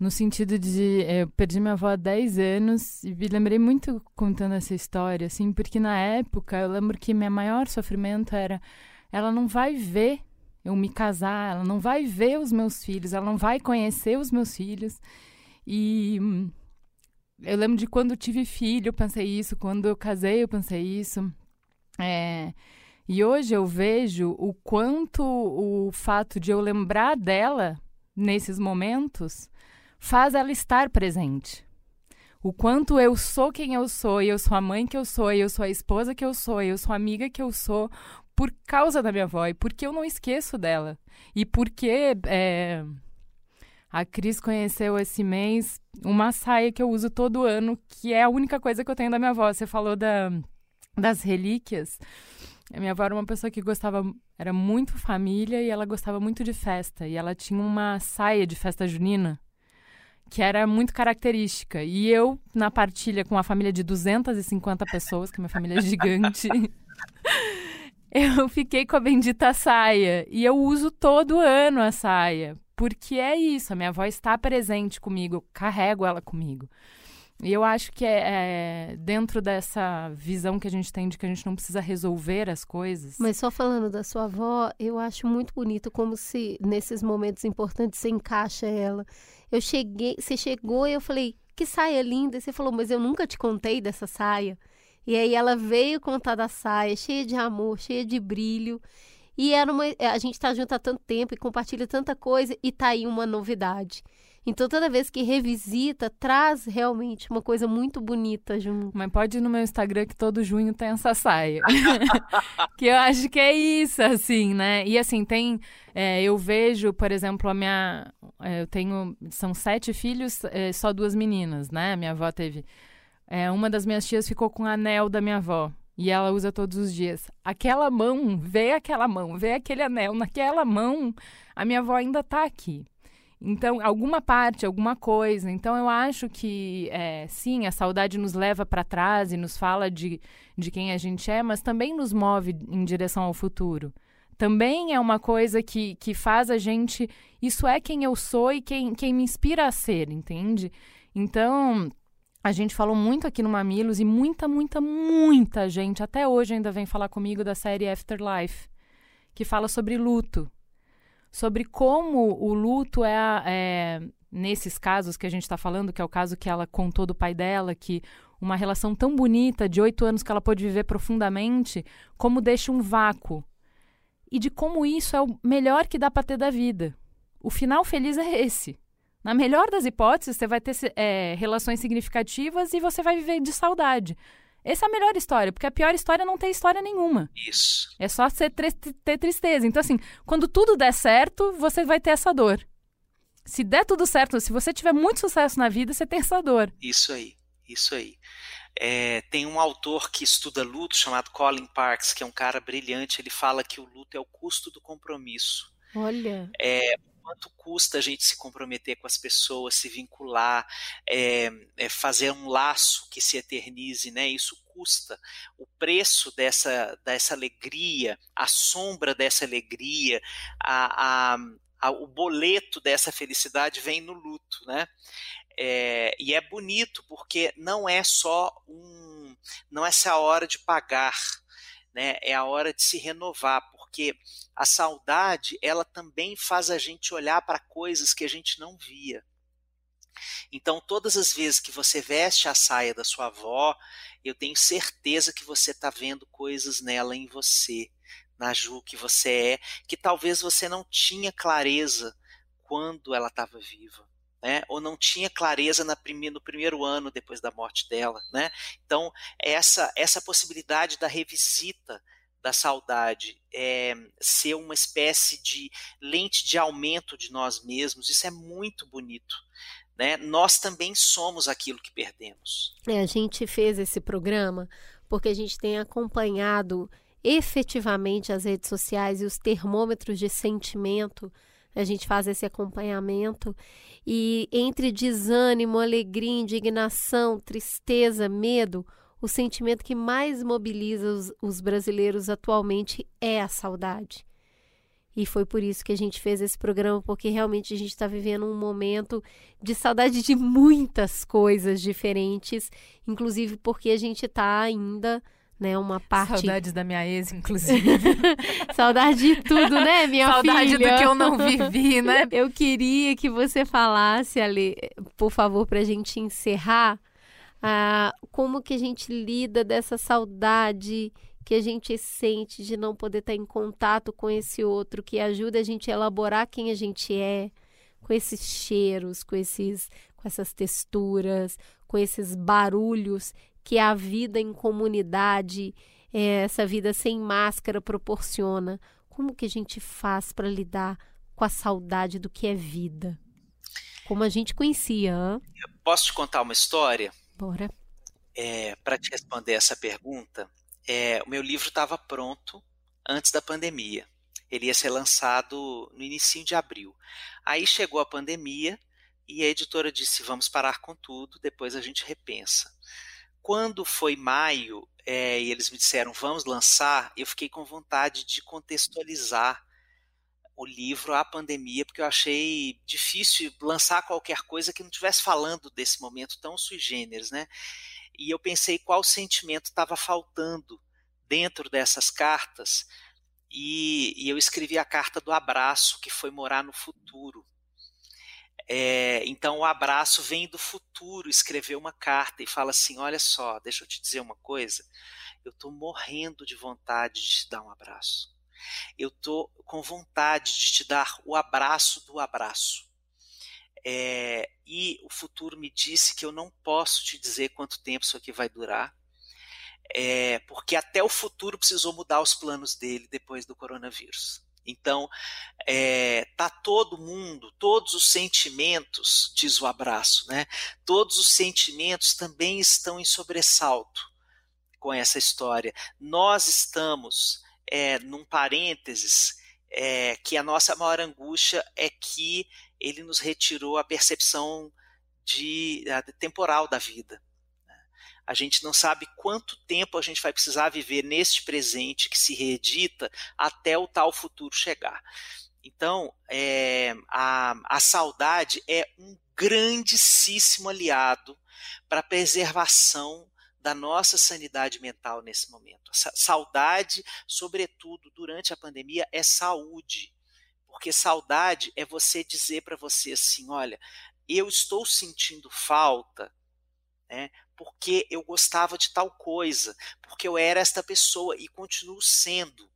S3: No sentido de. É, eu perdi minha avó há 10 anos e me lembrei muito contando essa história, assim, porque na época eu lembro que meu maior sofrimento era ela não vai ver eu me casar, ela não vai ver os meus filhos, ela não vai conhecer os meus filhos. E eu lembro de quando tive filho, eu pensei isso. Quando eu casei, eu pensei isso. É, e hoje eu vejo o quanto o fato de eu lembrar dela nesses momentos faz ela estar presente. O quanto eu sou quem eu sou, e eu sou a mãe que eu sou, e eu sou a esposa que eu sou, e eu sou a amiga que eu sou, por causa da minha avó, e porque eu não esqueço dela. E porque é, a Cris conheceu esse mês uma saia que eu uso todo ano, que é a única coisa que eu tenho da minha avó. Você falou da, das relíquias. A minha avó era uma pessoa que gostava, era muito família e ela gostava muito de festa. E ela tinha uma saia de festa junina que era muito característica. E eu, na partilha com uma família de 250 pessoas, que a minha família é gigante, eu fiquei com a bendita saia. E eu uso todo ano a saia, porque é isso, a minha avó está presente comigo, eu carrego ela comigo. E eu acho que é, é, dentro dessa visão que a gente tem de que a gente não precisa resolver as coisas.
S2: Mas só falando da sua avó, eu acho muito bonito como se nesses momentos importantes você encaixa ela. Eu cheguei, você chegou e eu falei, que saia linda. E você falou, mas eu nunca te contei dessa saia. E aí ela veio contar da saia, cheia de amor, cheia de brilho. E era uma, a gente está junto há tanto tempo e compartilha tanta coisa e tá aí uma novidade. Então, toda vez que revisita, traz realmente uma coisa muito bonita junto.
S3: Mas pode ir no meu Instagram que todo junho tem essa saia. que eu acho que é isso, assim, né? E assim, tem. É, eu vejo, por exemplo, a minha. É, eu tenho. São sete filhos, é, só duas meninas, né? Minha avó teve. É, uma das minhas tias ficou com o anel da minha avó. E ela usa todos os dias. Aquela mão, vê aquela mão, vê aquele anel, naquela mão, a minha avó ainda está aqui. Então, alguma parte, alguma coisa. Então, eu acho que, é, sim, a saudade nos leva para trás e nos fala de, de quem a gente é, mas também nos move em direção ao futuro. Também é uma coisa que, que faz a gente. Isso é quem eu sou e quem, quem me inspira a ser, entende? Então, a gente falou muito aqui no Mamilos e muita, muita, muita gente até hoje ainda vem falar comigo da série Afterlife, que fala sobre luto. Sobre como o luto é, é nesses casos que a gente está falando, que é o caso que ela contou do pai dela, que uma relação tão bonita, de oito anos que ela pôde viver profundamente, como deixa um vácuo. E de como isso é o melhor que dá para ter da vida. O final feliz é esse. Na melhor das hipóteses, você vai ter é, relações significativas e você vai viver de saudade. Essa é a melhor história, porque a pior história não tem história nenhuma.
S6: Isso.
S3: É só você ter tristeza. Então, assim, quando tudo der certo, você vai ter essa dor. Se der tudo certo, se você tiver muito sucesso na vida, você tem essa dor.
S6: Isso aí, isso aí. É, tem um autor que estuda luto chamado Colin Parks, que é um cara brilhante. Ele fala que o luto é o custo do compromisso.
S2: Olha.
S6: É, quanto custa a gente se comprometer com as pessoas, se vincular, é, é fazer um laço que se eternize, né? Isso custa. O preço dessa, dessa alegria, a sombra dessa alegria, a, a, a o boleto dessa felicidade vem no luto, né? É, e é bonito porque não é só um, não é essa a hora de pagar, né? É a hora de se renovar, porque a saudade, ela também faz a gente olhar para coisas que a gente não via. Então, todas as vezes que você veste a saia da sua avó, eu tenho certeza que você está vendo coisas nela em você, na Ju que você é, que talvez você não tinha clareza quando ela estava viva. né? ou não tinha clareza prime no primeiro ano depois da morte dela. Né? Então, essa, essa possibilidade da revisita da saudade é, ser uma espécie de lente de aumento de nós mesmos, isso é muito bonito. Né? Nós também somos aquilo que perdemos.
S2: É, a gente fez esse programa porque a gente tem acompanhado efetivamente as redes sociais e os termômetros de sentimento. A gente faz esse acompanhamento e entre desânimo, alegria, indignação, tristeza, medo, o sentimento que mais mobiliza os, os brasileiros atualmente é a saudade. E foi por isso que a gente fez esse programa, porque realmente a gente está vivendo um momento de saudade de muitas coisas diferentes, inclusive porque a gente está ainda, né, uma parte.
S3: Saudades da minha ex, inclusive.
S2: Saudade de tudo, né, minha
S3: Saudade
S2: filha?
S3: do que eu não vivi, né?
S2: Eu queria que você falasse, Ali, por favor, para a gente encerrar ah, como que a gente lida dessa saudade que a gente sente de não poder estar em contato com esse outro, que ajuda a gente a elaborar quem a gente é, com esses cheiros, com esses com essas texturas, com esses barulhos que a vida em comunidade, é, essa vida sem máscara proporciona. Como que a gente faz para lidar com a saudade do que é vida? Como a gente conhecia. Hein?
S6: Posso te contar uma história?
S2: Bora.
S6: É, Para te responder essa pergunta, é, o meu livro estava pronto antes da pandemia. Ele ia ser lançado no início de abril. Aí chegou a pandemia e a editora disse: vamos parar com tudo, depois a gente repensa. Quando foi maio é, e eles me disseram vamos lançar, eu fiquei com vontade de contextualizar o livro à pandemia, porque eu achei difícil lançar qualquer coisa que não estivesse falando desse momento tão sui generis, né? E eu pensei qual sentimento estava faltando dentro dessas cartas, e, e, eu escrevi a carta do abraço, que foi morar no futuro. É, então o abraço vem do futuro, escrever uma carta e fala assim: olha só, deixa eu te dizer uma coisa, eu estou morrendo de vontade de te dar um abraço eu tô com vontade de te dar o abraço do abraço. É, e o futuro me disse que eu não posso te dizer quanto tempo isso aqui vai durar, é, porque até o futuro precisou mudar os planos dele depois do coronavírus. Então, é, tá todo mundo, todos os sentimentos, diz o abraço, né? Todos os sentimentos também estão em sobressalto com essa história. Nós estamos é, num parênteses, é, que a nossa maior angústia é que ele nos retirou a percepção de, a, temporal da vida. Né. A gente não sabe quanto tempo a gente vai precisar viver neste presente que se reedita até o tal futuro chegar. Então, é, a, a saudade é um grandíssimo aliado para a preservação da nossa sanidade mental nesse momento. Saudade, sobretudo durante a pandemia, é saúde. Porque saudade é você dizer para você assim: olha, eu estou sentindo falta, né, porque eu gostava de tal coisa, porque eu era esta pessoa e continuo sendo.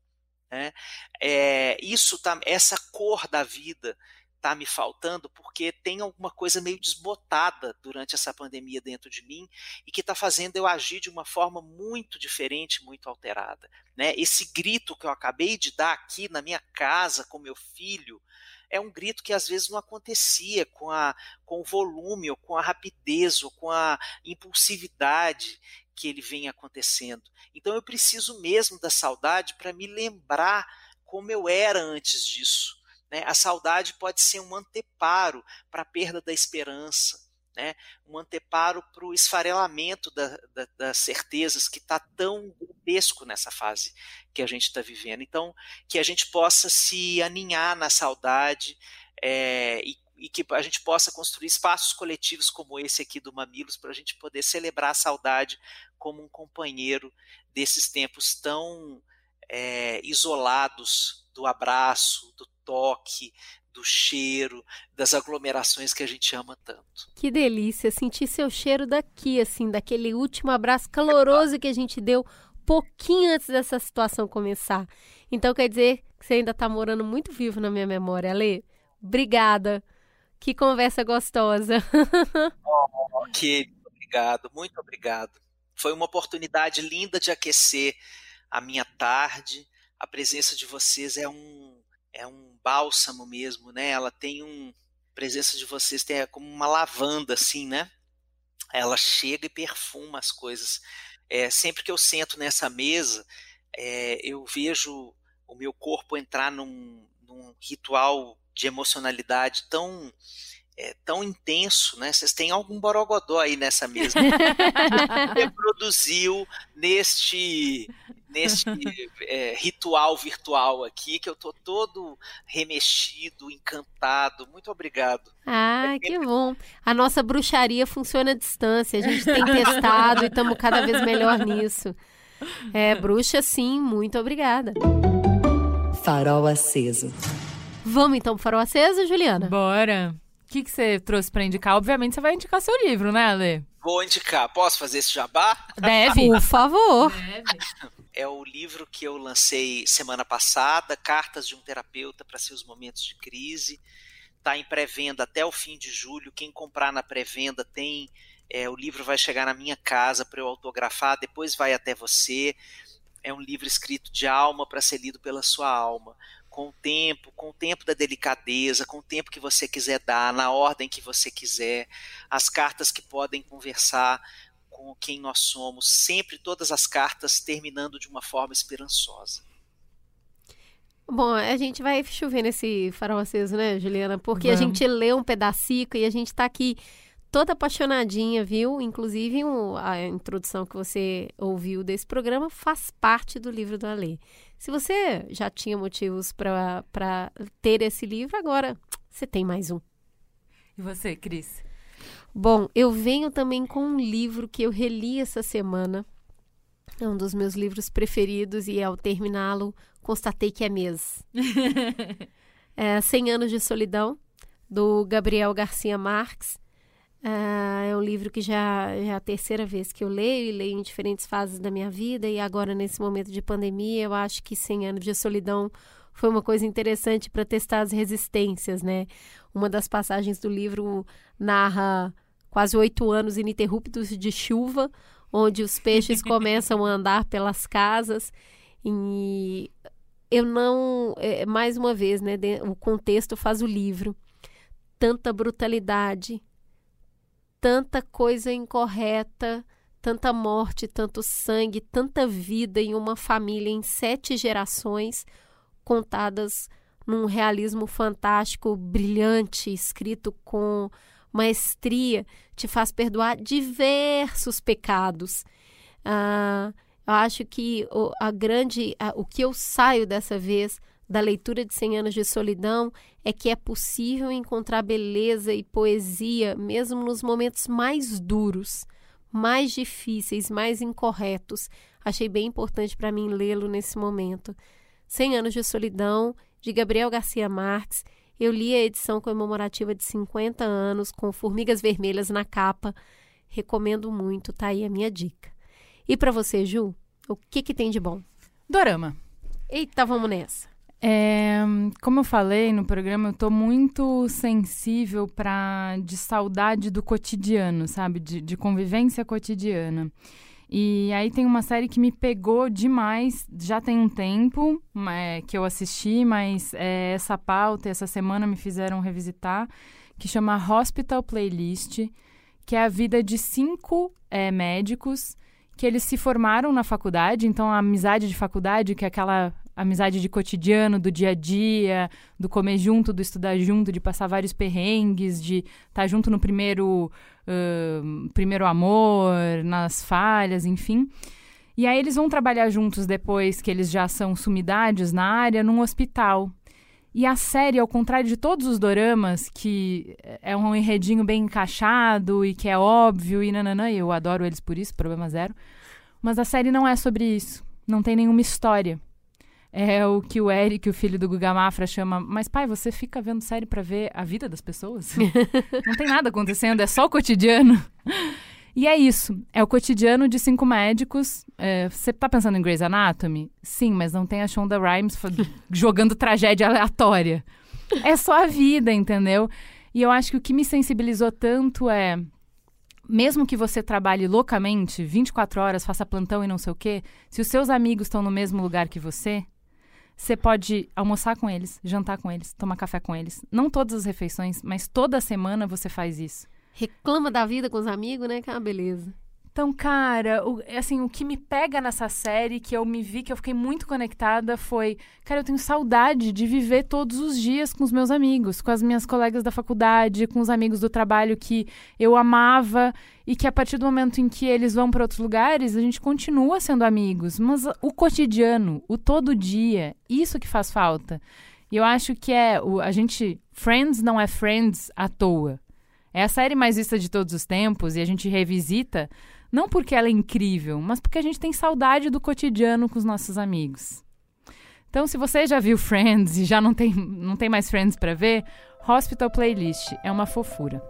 S6: Né? É, isso tá, essa cor da vida está me faltando porque tem alguma coisa meio desbotada durante essa pandemia dentro de mim e que está fazendo eu agir de uma forma muito diferente, muito alterada. Né? Esse grito que eu acabei de dar aqui na minha casa com meu filho é um grito que às vezes não acontecia com, a, com o volume, ou com a rapidez, ou com a impulsividade que ele vem acontecendo. Então eu preciso mesmo da saudade para me lembrar como eu era antes disso né? A saudade pode ser um anteparo para a perda da esperança, né? um anteparo para o esfarelamento da, da, das certezas que está tão grotesco nessa fase que a gente está vivendo. Então, que a gente possa se aninhar na saudade é, e, e, que a gente possa construir espaços coletivos como esse aqui do Mamilos para a gente poder celebrar a saudade como um companheiro desses tempos tão é, isolados do abraço, do toque, do cheiro, das aglomerações que a gente ama tanto.
S2: Que delícia sentir seu cheiro daqui, assim, daquele último abraço caloroso que a gente deu pouquinho antes dessa situação começar. Então quer dizer que você ainda está morando muito vivo na minha memória, Ale. Obrigada. Que conversa gostosa.
S6: oh, que obrigado, muito obrigado. Foi uma oportunidade linda de aquecer a minha tarde. A presença de vocês é um é um bálsamo mesmo, né? Ela tem um a presença de vocês tem é como uma lavanda assim, né? Ela chega e perfuma as coisas. É, sempre que eu sento nessa mesa, é, eu vejo o meu corpo entrar num, num ritual de emocionalidade tão é, tão intenso, né? Vocês têm algum borogodó aí nessa mesa reproduziu neste neste é, ritual virtual aqui que eu tô todo remexido, encantado. Muito obrigado.
S2: Ah, é que bom. A nossa bruxaria funciona à distância. A gente tem testado e estamos cada vez melhor nisso. É, bruxa, sim. Muito obrigada.
S1: Farol aceso.
S2: Vamos então pro farol aceso, Juliana?
S3: Bora. O que, que você trouxe para indicar? Obviamente você vai indicar seu livro, né, Ale?
S6: Vou indicar. Posso fazer esse jabá?
S2: Deve. Por favor.
S3: Deve.
S6: É o livro que eu lancei semana passada, Cartas de um Terapeuta para Seus Momentos de Crise. Está em pré-venda até o fim de julho. Quem comprar na pré-venda tem. É, o livro vai chegar na minha casa para eu autografar, depois vai até você. É um livro escrito de alma para ser lido pela sua alma com o tempo, com o tempo da delicadeza, com o tempo que você quiser dar, na ordem que você quiser, as cartas que podem conversar com quem nós somos, sempre todas as cartas terminando de uma forma esperançosa.
S2: Bom, a gente vai chover nesse farol aceso, né, Juliana? Porque Vamos. a gente lê um pedacico e a gente está aqui toda apaixonadinha, viu? Inclusive, um, a introdução que você ouviu desse programa faz parte do livro do Alê. Se você já tinha motivos para ter esse livro, agora você tem mais um.
S3: E você, Cris?
S2: Bom, eu venho também com um livro que eu reli essa semana. É um dos meus livros preferidos e ao terminá-lo constatei que é mesmo. é 100 Anos de Solidão, do Gabriel Garcia Marques. Uh, é um livro que já, já é a terceira vez que eu leio e leio em diferentes fases da minha vida e agora nesse momento de pandemia eu acho que 100 anos de solidão foi uma coisa interessante para testar as resistências, né? Uma das passagens do livro narra quase oito anos ininterruptos de chuva, onde os peixes começam a andar pelas casas e eu não, é, mais uma vez, né? O contexto faz o livro, tanta brutalidade, tanta coisa incorreta, tanta morte, tanto sangue, tanta vida em uma família em sete gerações, contadas num realismo fantástico, brilhante, escrito com maestria, te faz perdoar diversos pecados. Ah, eu acho que o, a grande, a, o que eu saio dessa vez da leitura de 100 anos de solidão é que é possível encontrar beleza e poesia mesmo nos momentos mais duros, mais difíceis, mais incorretos. Achei bem importante para mim lê-lo nesse momento. 100 anos de solidão, de Gabriel Garcia Marques. Eu li a edição comemorativa de 50 anos com formigas vermelhas na capa. Recomendo muito, tá aí a minha dica. E para você, Ju, o que que tem de bom?
S3: Dorama.
S2: Eita, vamos nessa.
S3: É, como eu falei no programa, eu tô muito sensível para de saudade do cotidiano, sabe? De, de, convivência cotidiana. E aí tem uma série que me pegou demais, já tem um tempo é, que eu assisti, mas é, essa pauta, essa semana me fizeram revisitar, que chama Hospital Playlist, que é a vida de cinco é, médicos que eles se formaram na faculdade, então a amizade de faculdade, que é aquela amizade de cotidiano, do dia a dia, do comer junto, do estudar junto, de passar vários perrengues, de estar tá junto no primeiro, primeiro amor, nas falhas, enfim. E aí eles vão trabalhar juntos depois que eles já são sumidades na área, num hospital. E a série, ao contrário de todos os doramas, que é um enredinho bem encaixado e que é óbvio e nananã, eu adoro eles por isso, problema zero. Mas a série não é sobre isso. Não tem nenhuma história é o que o Eric, o filho do Guga Mafra, chama. Mas, pai, você fica vendo série para ver a vida das pessoas? Não tem nada acontecendo, é só o cotidiano. E é isso. É o cotidiano de cinco médicos. É, você tá pensando em Grey's Anatomy? Sim, mas não tem a Shonda Rhimes jogando tragédia aleatória. É só a vida, entendeu? E eu acho que o que me sensibilizou tanto é mesmo que você trabalhe loucamente, 24 horas, faça plantão e não sei o quê, se os seus amigos estão no mesmo lugar que você, você pode almoçar com eles, jantar com eles, tomar café com eles. Não todas as refeições, mas toda semana você faz isso.
S2: Reclama da vida com os amigos, né? Que é uma beleza.
S3: Então, cara, o, assim, o que me pega nessa série, que eu me vi, que eu fiquei muito conectada, foi, cara, eu tenho saudade de viver todos os dias com os meus amigos, com as minhas colegas da faculdade, com os amigos do trabalho que eu amava e que a partir do momento em que eles vão para outros lugares, a gente continua sendo amigos, mas o cotidiano, o todo dia, isso que faz falta. E eu acho que é o, a gente Friends não é Friends à toa. É a série mais vista de todos os tempos e a gente revisita não porque ela é incrível, mas porque a gente tem saudade do cotidiano com os nossos amigos. Então, se você já viu Friends e já não tem, não tem mais Friends para ver, Hospital Playlist é uma fofura.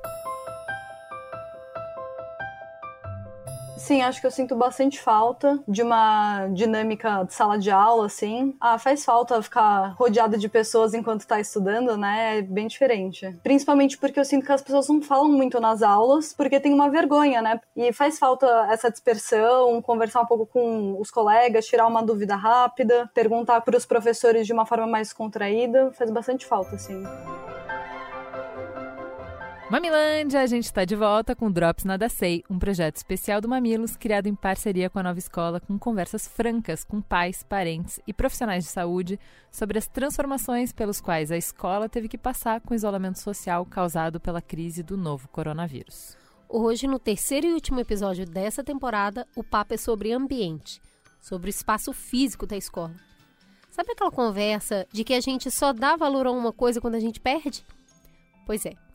S7: Sim, acho que eu sinto bastante falta de uma dinâmica de sala de aula, assim. Ah, faz falta ficar rodeada de pessoas enquanto tá estudando, né? É bem diferente. Principalmente porque eu sinto que as pessoas não falam muito nas aulas, porque tem uma vergonha, né? E faz falta essa dispersão, conversar um pouco com os colegas, tirar uma dúvida rápida, perguntar para os professores de uma forma mais contraída. Faz bastante falta, assim.
S3: Mamilândia, a gente está de volta com Drops Nada Sei, um projeto especial do Mamilos criado em parceria com a Nova Escola, com conversas francas com pais, parentes e profissionais de saúde sobre as transformações pelos quais a escola teve que passar com o isolamento social causado pela crise do novo coronavírus.
S2: Hoje, no terceiro e último episódio dessa temporada, o papo é sobre ambiente, sobre o espaço físico da escola. Sabe aquela conversa de que a gente só dá valor a uma coisa quando a gente perde? Pois é.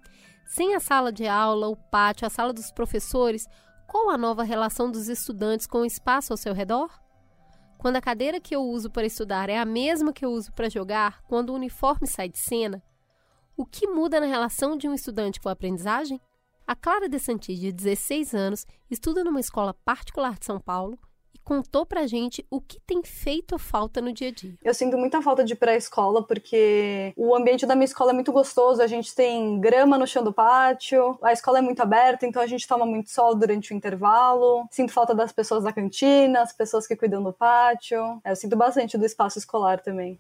S2: Sem a sala de aula, o pátio, a sala dos professores, qual a nova relação dos estudantes com o espaço ao seu redor? Quando a cadeira que eu uso para estudar é a mesma que eu uso para jogar, quando o uniforme sai de cena, o que muda na relação de um estudante com a aprendizagem? A Clara De Santi, de 16 anos, estuda numa escola particular de São Paulo contou pra gente o que tem feito falta no dia a dia.
S7: Eu sinto muita falta de pré-escola porque o ambiente da minha escola é muito gostoso, a gente tem grama no chão do pátio, a escola é muito aberta, então a gente toma muito sol durante o intervalo. Sinto falta das pessoas da cantina, as pessoas que cuidam do pátio. É, eu sinto bastante do espaço escolar também.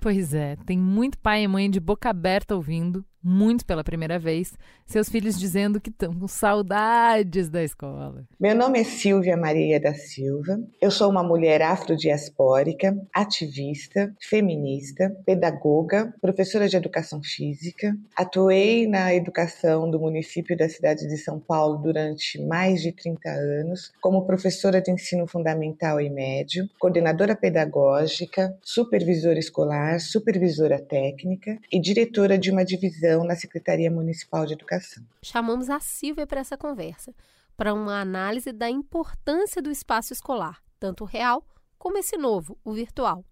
S3: Pois é, tem muito pai e mãe de boca aberta ouvindo muito pela primeira vez, seus filhos dizendo que estão com saudades da escola.
S8: Meu nome é Silvia Maria da Silva. Eu sou uma mulher afrodiaspórica, ativista, feminista, pedagoga, professora de educação física. Atuei na educação do município da cidade de São Paulo durante mais de 30 anos, como professora de ensino fundamental e médio, coordenadora pedagógica, supervisora escolar, supervisora técnica e diretora de uma divisão na Secretaria Municipal de Educação.
S2: Chamamos a Silvia para essa conversa, para uma análise da importância do espaço escolar, tanto o real como esse novo, o virtual.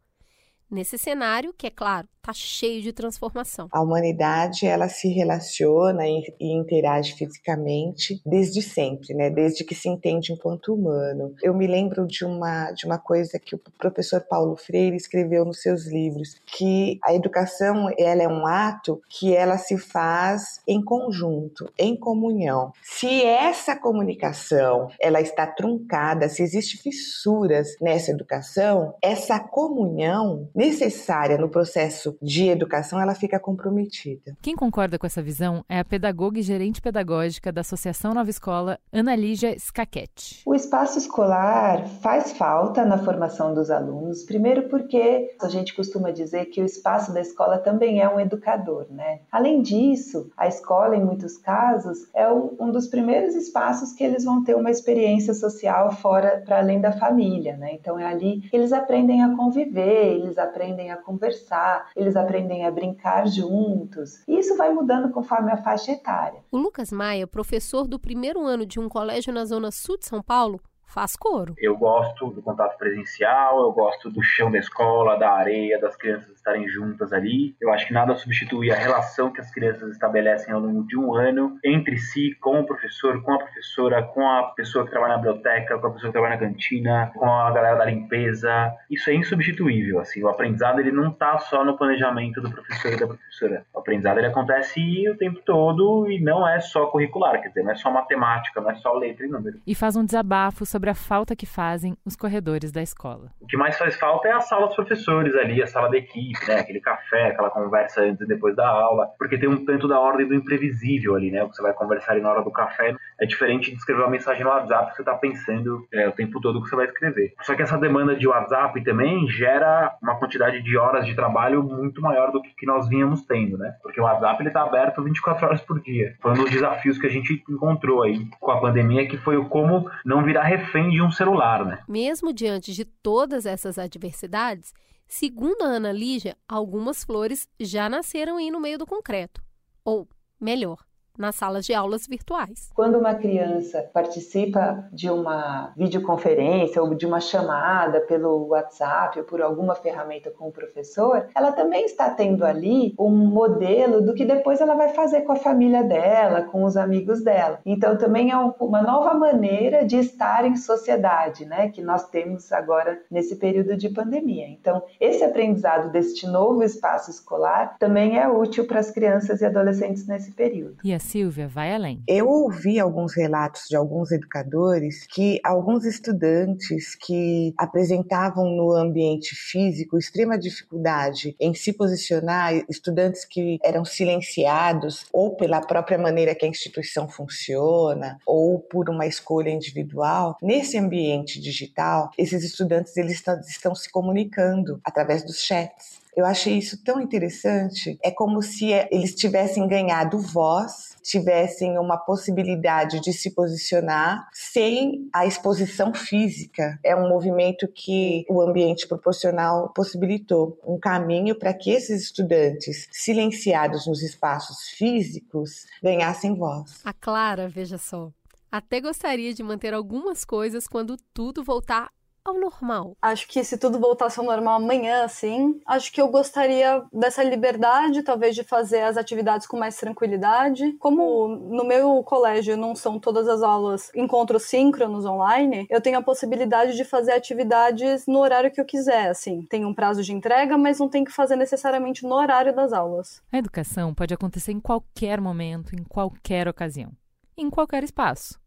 S2: Nesse cenário, que é claro, está cheio de transformação.
S8: A humanidade ela se relaciona e, e, interage fisicamente desde sempre, né? Desde que se entende enquanto humano. Eu me lembro de uma de uma coisa que o professor Paulo Freire escreveu nos seus livros, que a educação ela é um ato que ela se faz em conjunto, em comunhão. Se essa comunicação ela está truncada, se existem fissuras nessa educação, essa comunhão necessária no processo de educação, ela fica comprometida.
S3: Quem concorda com essa visão é a pedagoga e gerente pedagógica da Associação Nova Escola, Ana Lígia Scaquete.
S9: O espaço escolar faz falta na formação dos alunos, primeiro porque a gente costuma dizer que o espaço da escola também é um educador, né? Além disso, a escola, em muitos casos, é um dos primeiros espaços que eles vão ter uma experiência social fora, para além da família, né? Então é ali que eles aprendem a conviver, eles aprendem a conversar, eles aprendem a brincar juntos. E isso vai mudando conforme a faixa etária.
S2: O Lucas Maia, professor do primeiro ano de um colégio na zona sul de São Paulo, faz coro.
S10: Eu gosto do contato presencial, eu gosto do chão da escola, da areia, das crianças estarem juntas ali. Eu acho que nada substitui a relação que as crianças estabelecem ao longo de um ano entre si, com o professor, com a professora, com a pessoa que trabalha na biblioteca, com a pessoa que trabalha na cantina, com a galera da limpeza. Isso é insubstituível, assim. O aprendizado ele não está só no planejamento do professor e da professora. O aprendizado ele acontece o tempo todo e não é só curricular, quer dizer, não é só matemática, não é só letra e número.
S3: E faz um desabafo sobre a falta que fazem os corredores da escola.
S10: O que mais faz falta é a sala dos professores ali, a sala da equipe, né? Aquele café, aquela conversa antes e depois da aula, porque tem um tanto da ordem do imprevisível ali, né? O que você vai conversar ali na hora do café é diferente de escrever uma mensagem no WhatsApp que você está pensando é, o tempo todo que você vai escrever. Só que essa demanda de WhatsApp também gera uma quantidade de horas de trabalho muito maior do que, nós vínhamos tendo, né? Porque o WhatsApp ele está aberto 24 horas por dia. Foi um dos desafios que a gente encontrou aí com a pandemia, que foi o como não virar refém de um celular, né?
S2: Mesmo diante de todas essas adversidades, segundo a Ana Lígia, algumas flores já nasceram aí no meio do concreto. Ou, melhor, nas salas de aulas virtuais.
S9: Quando uma criança participa de uma videoconferência ou de uma chamada pelo WhatsApp ou por alguma ferramenta com o professor, ela também está tendo ali um modelo do que depois ela vai fazer com a família dela, com os amigos dela. Então também é uma nova maneira de estar em sociedade, né, que nós temos agora nesse período de pandemia. Então, esse aprendizado deste novo espaço escolar também é útil para as crianças e adolescentes nesse período.
S3: E Silvia vai além.
S8: Eu ouvi alguns relatos de alguns educadores que alguns estudantes que apresentavam no ambiente físico extrema dificuldade em se posicionar, estudantes que eram silenciados ou pela própria maneira que a instituição funciona ou por uma escolha individual, nesse ambiente digital, esses estudantes eles estão se comunicando através dos chats. Eu achei isso tão interessante. É como se eles tivessem ganhado voz, tivessem uma possibilidade de se posicionar sem a exposição física. É um movimento que o ambiente proporcional possibilitou um caminho para que esses estudantes silenciados nos espaços físicos ganhassem voz.
S2: A Clara, veja só, até gostaria de manter algumas coisas quando tudo voltar ao normal?
S7: Acho que se tudo voltasse ao normal amanhã, assim, acho que eu gostaria dessa liberdade, talvez, de fazer as atividades com mais tranquilidade. Como no meu colégio não são todas as aulas encontros síncronos online, eu tenho a possibilidade de fazer atividades no horário que eu quiser, assim. Tem um prazo de entrega, mas não tem que fazer necessariamente no horário das aulas.
S3: A educação pode acontecer em qualquer momento, em qualquer ocasião, em qualquer espaço.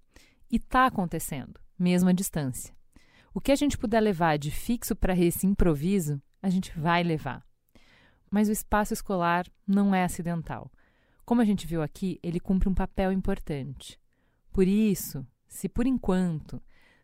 S3: E está acontecendo, mesmo à distância. O que a gente puder levar de fixo para esse improviso, a gente vai levar. Mas o espaço escolar não é acidental. Como a gente viu aqui, ele cumpre um papel importante. Por isso, se por enquanto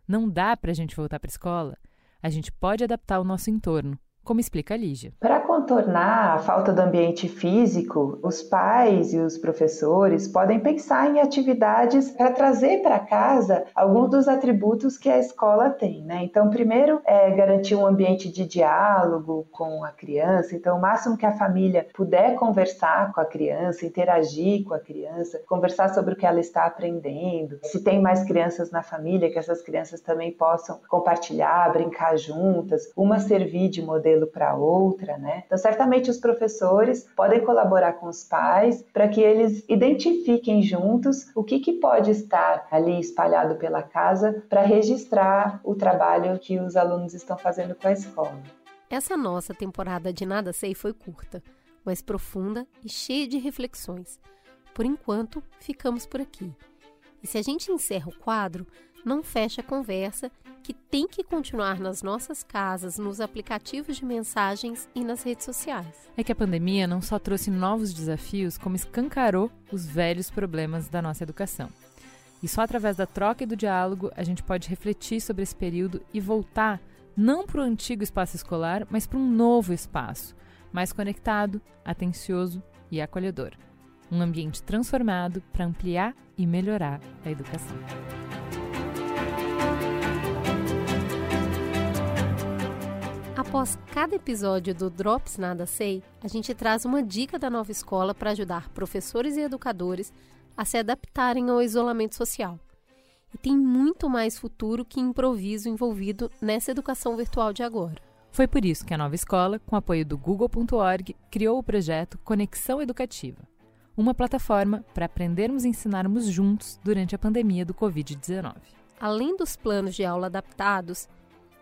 S3: não dá para a gente voltar para a escola, a gente pode adaptar o nosso entorno, como explica a Lígia.
S9: Para contornar a falta do ambiente físico, os pais e os professores podem pensar em atividades para trazer para casa alguns dos atributos que a escola tem. Né? Então, primeiro é garantir um ambiente de diálogo com a criança. Então, o máximo que a família puder conversar com a criança, interagir com a criança, conversar sobre o que ela está aprendendo. Se tem mais crianças na família, que essas crianças também possam compartilhar, brincar juntas, uma servir de modelo modelo para outra, né? Então, certamente os professores podem colaborar com os pais para que eles identifiquem juntos o que, que pode estar ali espalhado pela casa para registrar o trabalho que os alunos estão fazendo com a escola.
S2: Essa nossa temporada de Nada Sei foi curta, mas profunda e cheia de reflexões. Por enquanto, ficamos por aqui. E se a gente encerra o quadro, não fecha a conversa que tem que continuar nas nossas casas, nos aplicativos de mensagens e nas redes sociais.
S3: É que a pandemia não só trouxe novos desafios, como escancarou os velhos problemas da nossa educação. E só através da troca e do diálogo a gente pode refletir sobre esse período e voltar não para o antigo espaço escolar, mas para um novo espaço, mais conectado, atencioso e acolhedor. Um ambiente transformado para ampliar e melhorar a educação.
S2: Após cada episódio do Drops Nada Sei, a gente traz uma dica da nova escola para ajudar professores e educadores a se adaptarem ao isolamento social. e tem muito mais futuro que improviso envolvido nessa educação virtual de agora.
S3: Foi por isso que a nova escola, com apoio do Google.org, criou o projeto Conexão Educativa, uma plataforma para aprendermos e ensinarmos juntos durante a pandemia do Covid-19.
S2: Além dos planos de aula adaptados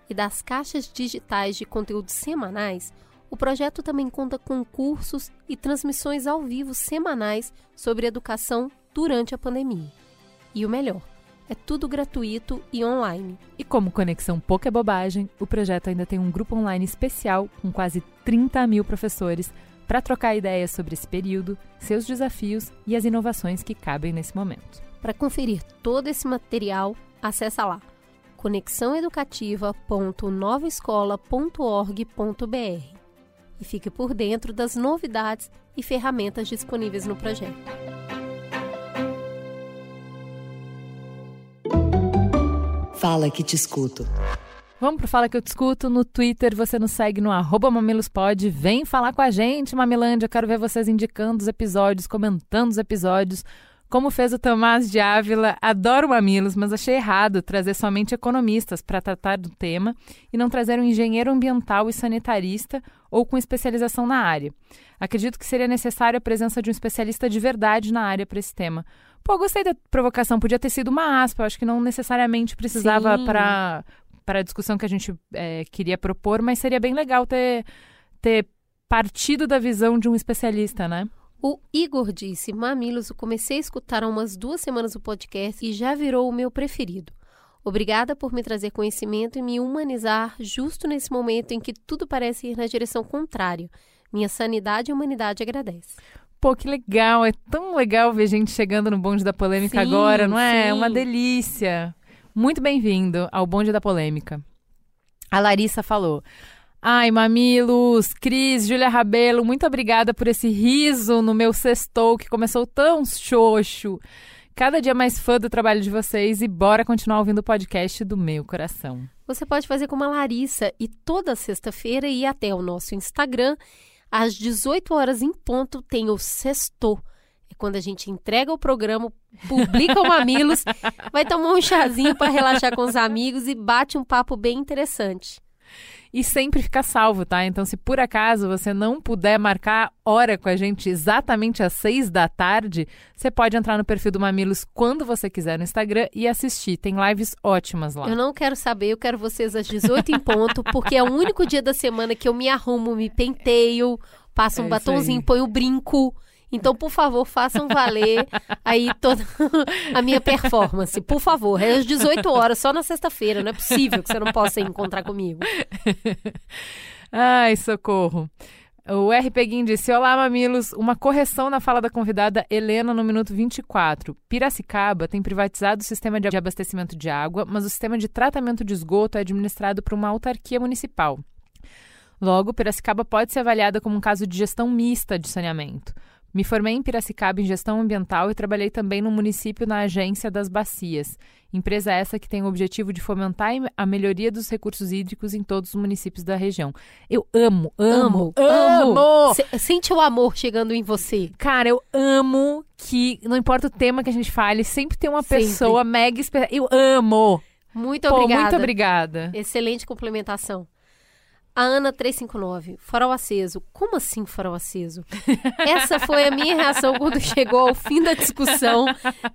S2: e das caixas digitais de conteúdos semanais, o projeto também conta com cursos e transmissões ao vivo semanais sobre educação durante a pandemia. E o melhor, é tudo gratuito e online.
S3: E como Conexão Pouca é Bobagem, o projeto ainda tem um grupo online especial com quase 30 mil professores para trocar ideias sobre esse período, seus desafios e as inovações que cabem nesse momento.
S2: Para conferir todo esse material, acessa lá conexãoeducativa.novaescola.org.br e fique por dentro das novidades e ferramentas disponíveis no projeto.
S1: Fala que te escuto.
S3: Vamos pro Fala que eu te escuto no Twitter, você nos segue no arroba mamilospod, vem falar com a gente, Mamilândia, quero ver vocês indicando os episódios, comentando os episódios, como fez o Tomás de Ávila, adoro mamilos, mas achei errado trazer somente economistas para tratar do tema e não trazer um engenheiro ambiental e sanitarista ou com especialização na área. Acredito que seria necessária a presença de um especialista de verdade na área para esse tema. Pô, gostei da provocação, podia ter sido uma aspa, eu acho que não necessariamente precisava para para a discussão que a gente é, queria propor, mas seria bem legal ter, ter partido da visão de um especialista, né?
S2: O Igor disse: Mamilos, eu comecei a escutar há umas duas semanas o podcast e já virou o meu preferido. Obrigada por me trazer conhecimento e me humanizar justo nesse momento em que tudo parece ir na direção contrária. Minha sanidade e humanidade agradece.
S3: Pô, que legal! É tão legal ver gente chegando no bonde da polêmica sim, agora, não é? É uma delícia. Muito bem-vindo ao bonde da polêmica. A Larissa falou: Ai, mamilos, Cris, Júlia Rabelo, muito obrigada por esse riso no meu sextou que começou tão xoxo. Cada dia mais fã do trabalho de vocês e bora continuar ouvindo o podcast do meu coração.
S2: Você pode fazer como a Larissa e toda sexta-feira ir até o nosso Instagram. Às 18 horas em ponto tem o sextou. É quando a gente entrega o programa, publica o Mamilos, vai tomar um chazinho para relaxar com os amigos e bate um papo bem interessante
S3: e sempre fica salvo, tá? Então, se por acaso você não puder marcar hora com a gente exatamente às seis da tarde, você pode entrar no perfil do Mamilos quando você quiser no Instagram e assistir. Tem lives ótimas lá.
S2: Eu não quero saber, eu quero vocês às 18 em ponto, porque é o único dia da semana que eu me arrumo, me penteio, passo um é batonzinho, ponho o brinco. Então, por favor, façam valer aí toda a minha performance. Por favor, é às 18 horas, só na sexta-feira. Não é possível que você não possa encontrar comigo.
S3: Ai, socorro. O R. Peguin disse: Olá, mamilos. Uma correção na fala da convidada Helena no minuto 24. Piracicaba tem privatizado o sistema de abastecimento de água, mas o sistema de tratamento de esgoto é administrado por uma autarquia municipal. Logo, Piracicaba pode ser avaliada como um caso de gestão mista de saneamento. Me formei em Piracicaba em gestão ambiental e trabalhei também no município na Agência das Bacias, empresa essa que tem o objetivo de fomentar a melhoria dos recursos hídricos em todos os municípios da região. Eu amo, amo, amo! amo.
S2: Sente o amor chegando em você.
S3: Cara, eu amo que, não importa o tema que a gente fale, sempre tem uma sempre. pessoa mega especial. Eu amo!
S2: Muito Pô, obrigada.
S3: Muito obrigada.
S2: Excelente complementação. A Ana 359, farol aceso. Como assim farol aceso? Essa foi a minha reação quando chegou ao fim da discussão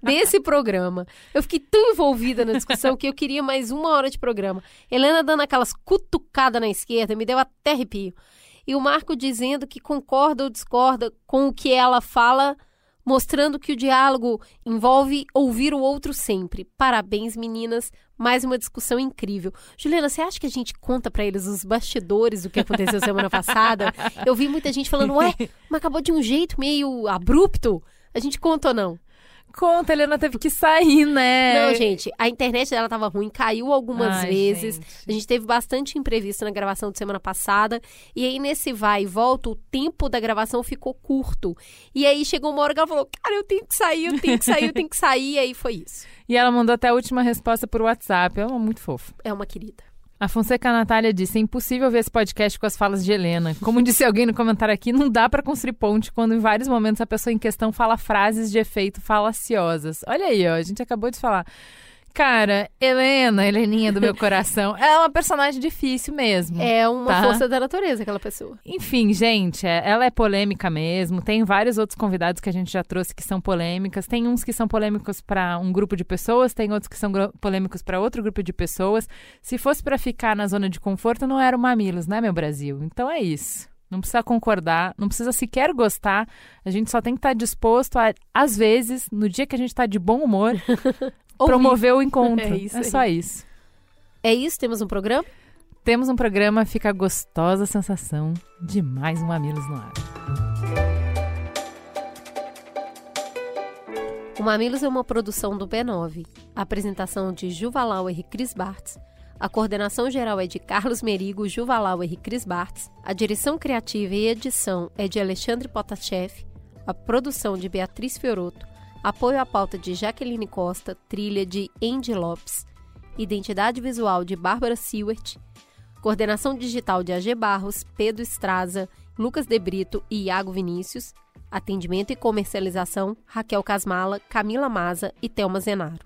S2: desse programa. Eu fiquei tão envolvida na discussão que eu queria mais uma hora de programa. Helena dando aquelas cutucadas na esquerda, me deu até arrepio. E o Marco dizendo que concorda ou discorda com o que ela fala mostrando que o diálogo envolve ouvir o outro sempre. Parabéns, meninas. Mais uma discussão incrível. Juliana, você acha que a gente conta para eles os bastidores do que aconteceu semana passada? Eu vi muita gente falando, ué, mas acabou de um jeito meio abrupto. A gente conta ou não?
S3: Conta, a Helena teve que sair, né?
S2: Não, gente, a internet dela tava ruim, caiu algumas Ai, vezes. Gente. A gente teve bastante imprevisto na gravação de semana passada. E aí, nesse vai e volta, o tempo da gravação ficou curto. E aí chegou uma hora que ela falou: Cara, eu tenho que sair, eu tenho que sair, eu tenho que sair. E aí foi isso.
S3: E ela mandou até a última resposta por WhatsApp. É muito fofa.
S2: É uma querida.
S3: A Fonseca Natália disse: é impossível ver esse podcast com as falas de Helena. Como disse alguém no comentário aqui, não dá para construir ponte quando em vários momentos a pessoa em questão fala frases de efeito falaciosas. Olha aí, ó, a gente acabou de falar. Cara, Helena, Heleninha do meu coração, ela é uma personagem difícil mesmo.
S2: É uma
S3: tá?
S2: força da natureza, aquela pessoa.
S3: Enfim, gente, é- ela é polêmica mesmo. Tem vários outros convidados que a gente já trouxe que são polêmicas. Tem uns que são polêmicos para um grupo de pessoas, tem outros que são polêmicos para outro grupo de pessoas. Se fosse para ficar na zona de conforto, não era o Mamilos, né, meu Brasil? Então é isso. Não precisa concordar, não precisa sequer gostar. A gente só tem que estar disposto a, às vezes, no dia que a gente está de bom humor, promover o encontro.
S2: É isso aí.
S3: só isso.
S2: É isso? Temos um programa?
S3: Temos um programa, fica a gostosa sensação de mais um Mamilos no ar.
S2: O Mamilos é uma produção do B9. A apresentação de Juvalauer e Cris Bartz. A coordenação geral é de Carlos Merigo, Juvalauer e Cris Bartz. A direção criativa e edição é de Alexandre Potachev. A produção de Beatriz Fioroto. Apoio à pauta de Jaqueline Costa. Trilha de Andy Lopes. Identidade visual de Bárbara Seward. Coordenação digital de AG Barros, Pedro Estraza, Lucas De Brito e Iago Vinícius. Atendimento e comercialização, Raquel Casmala, Camila Maza e Thelma Zenaro.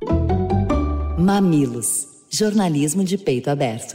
S11: Mamilos. Jornalismo de peito aberto.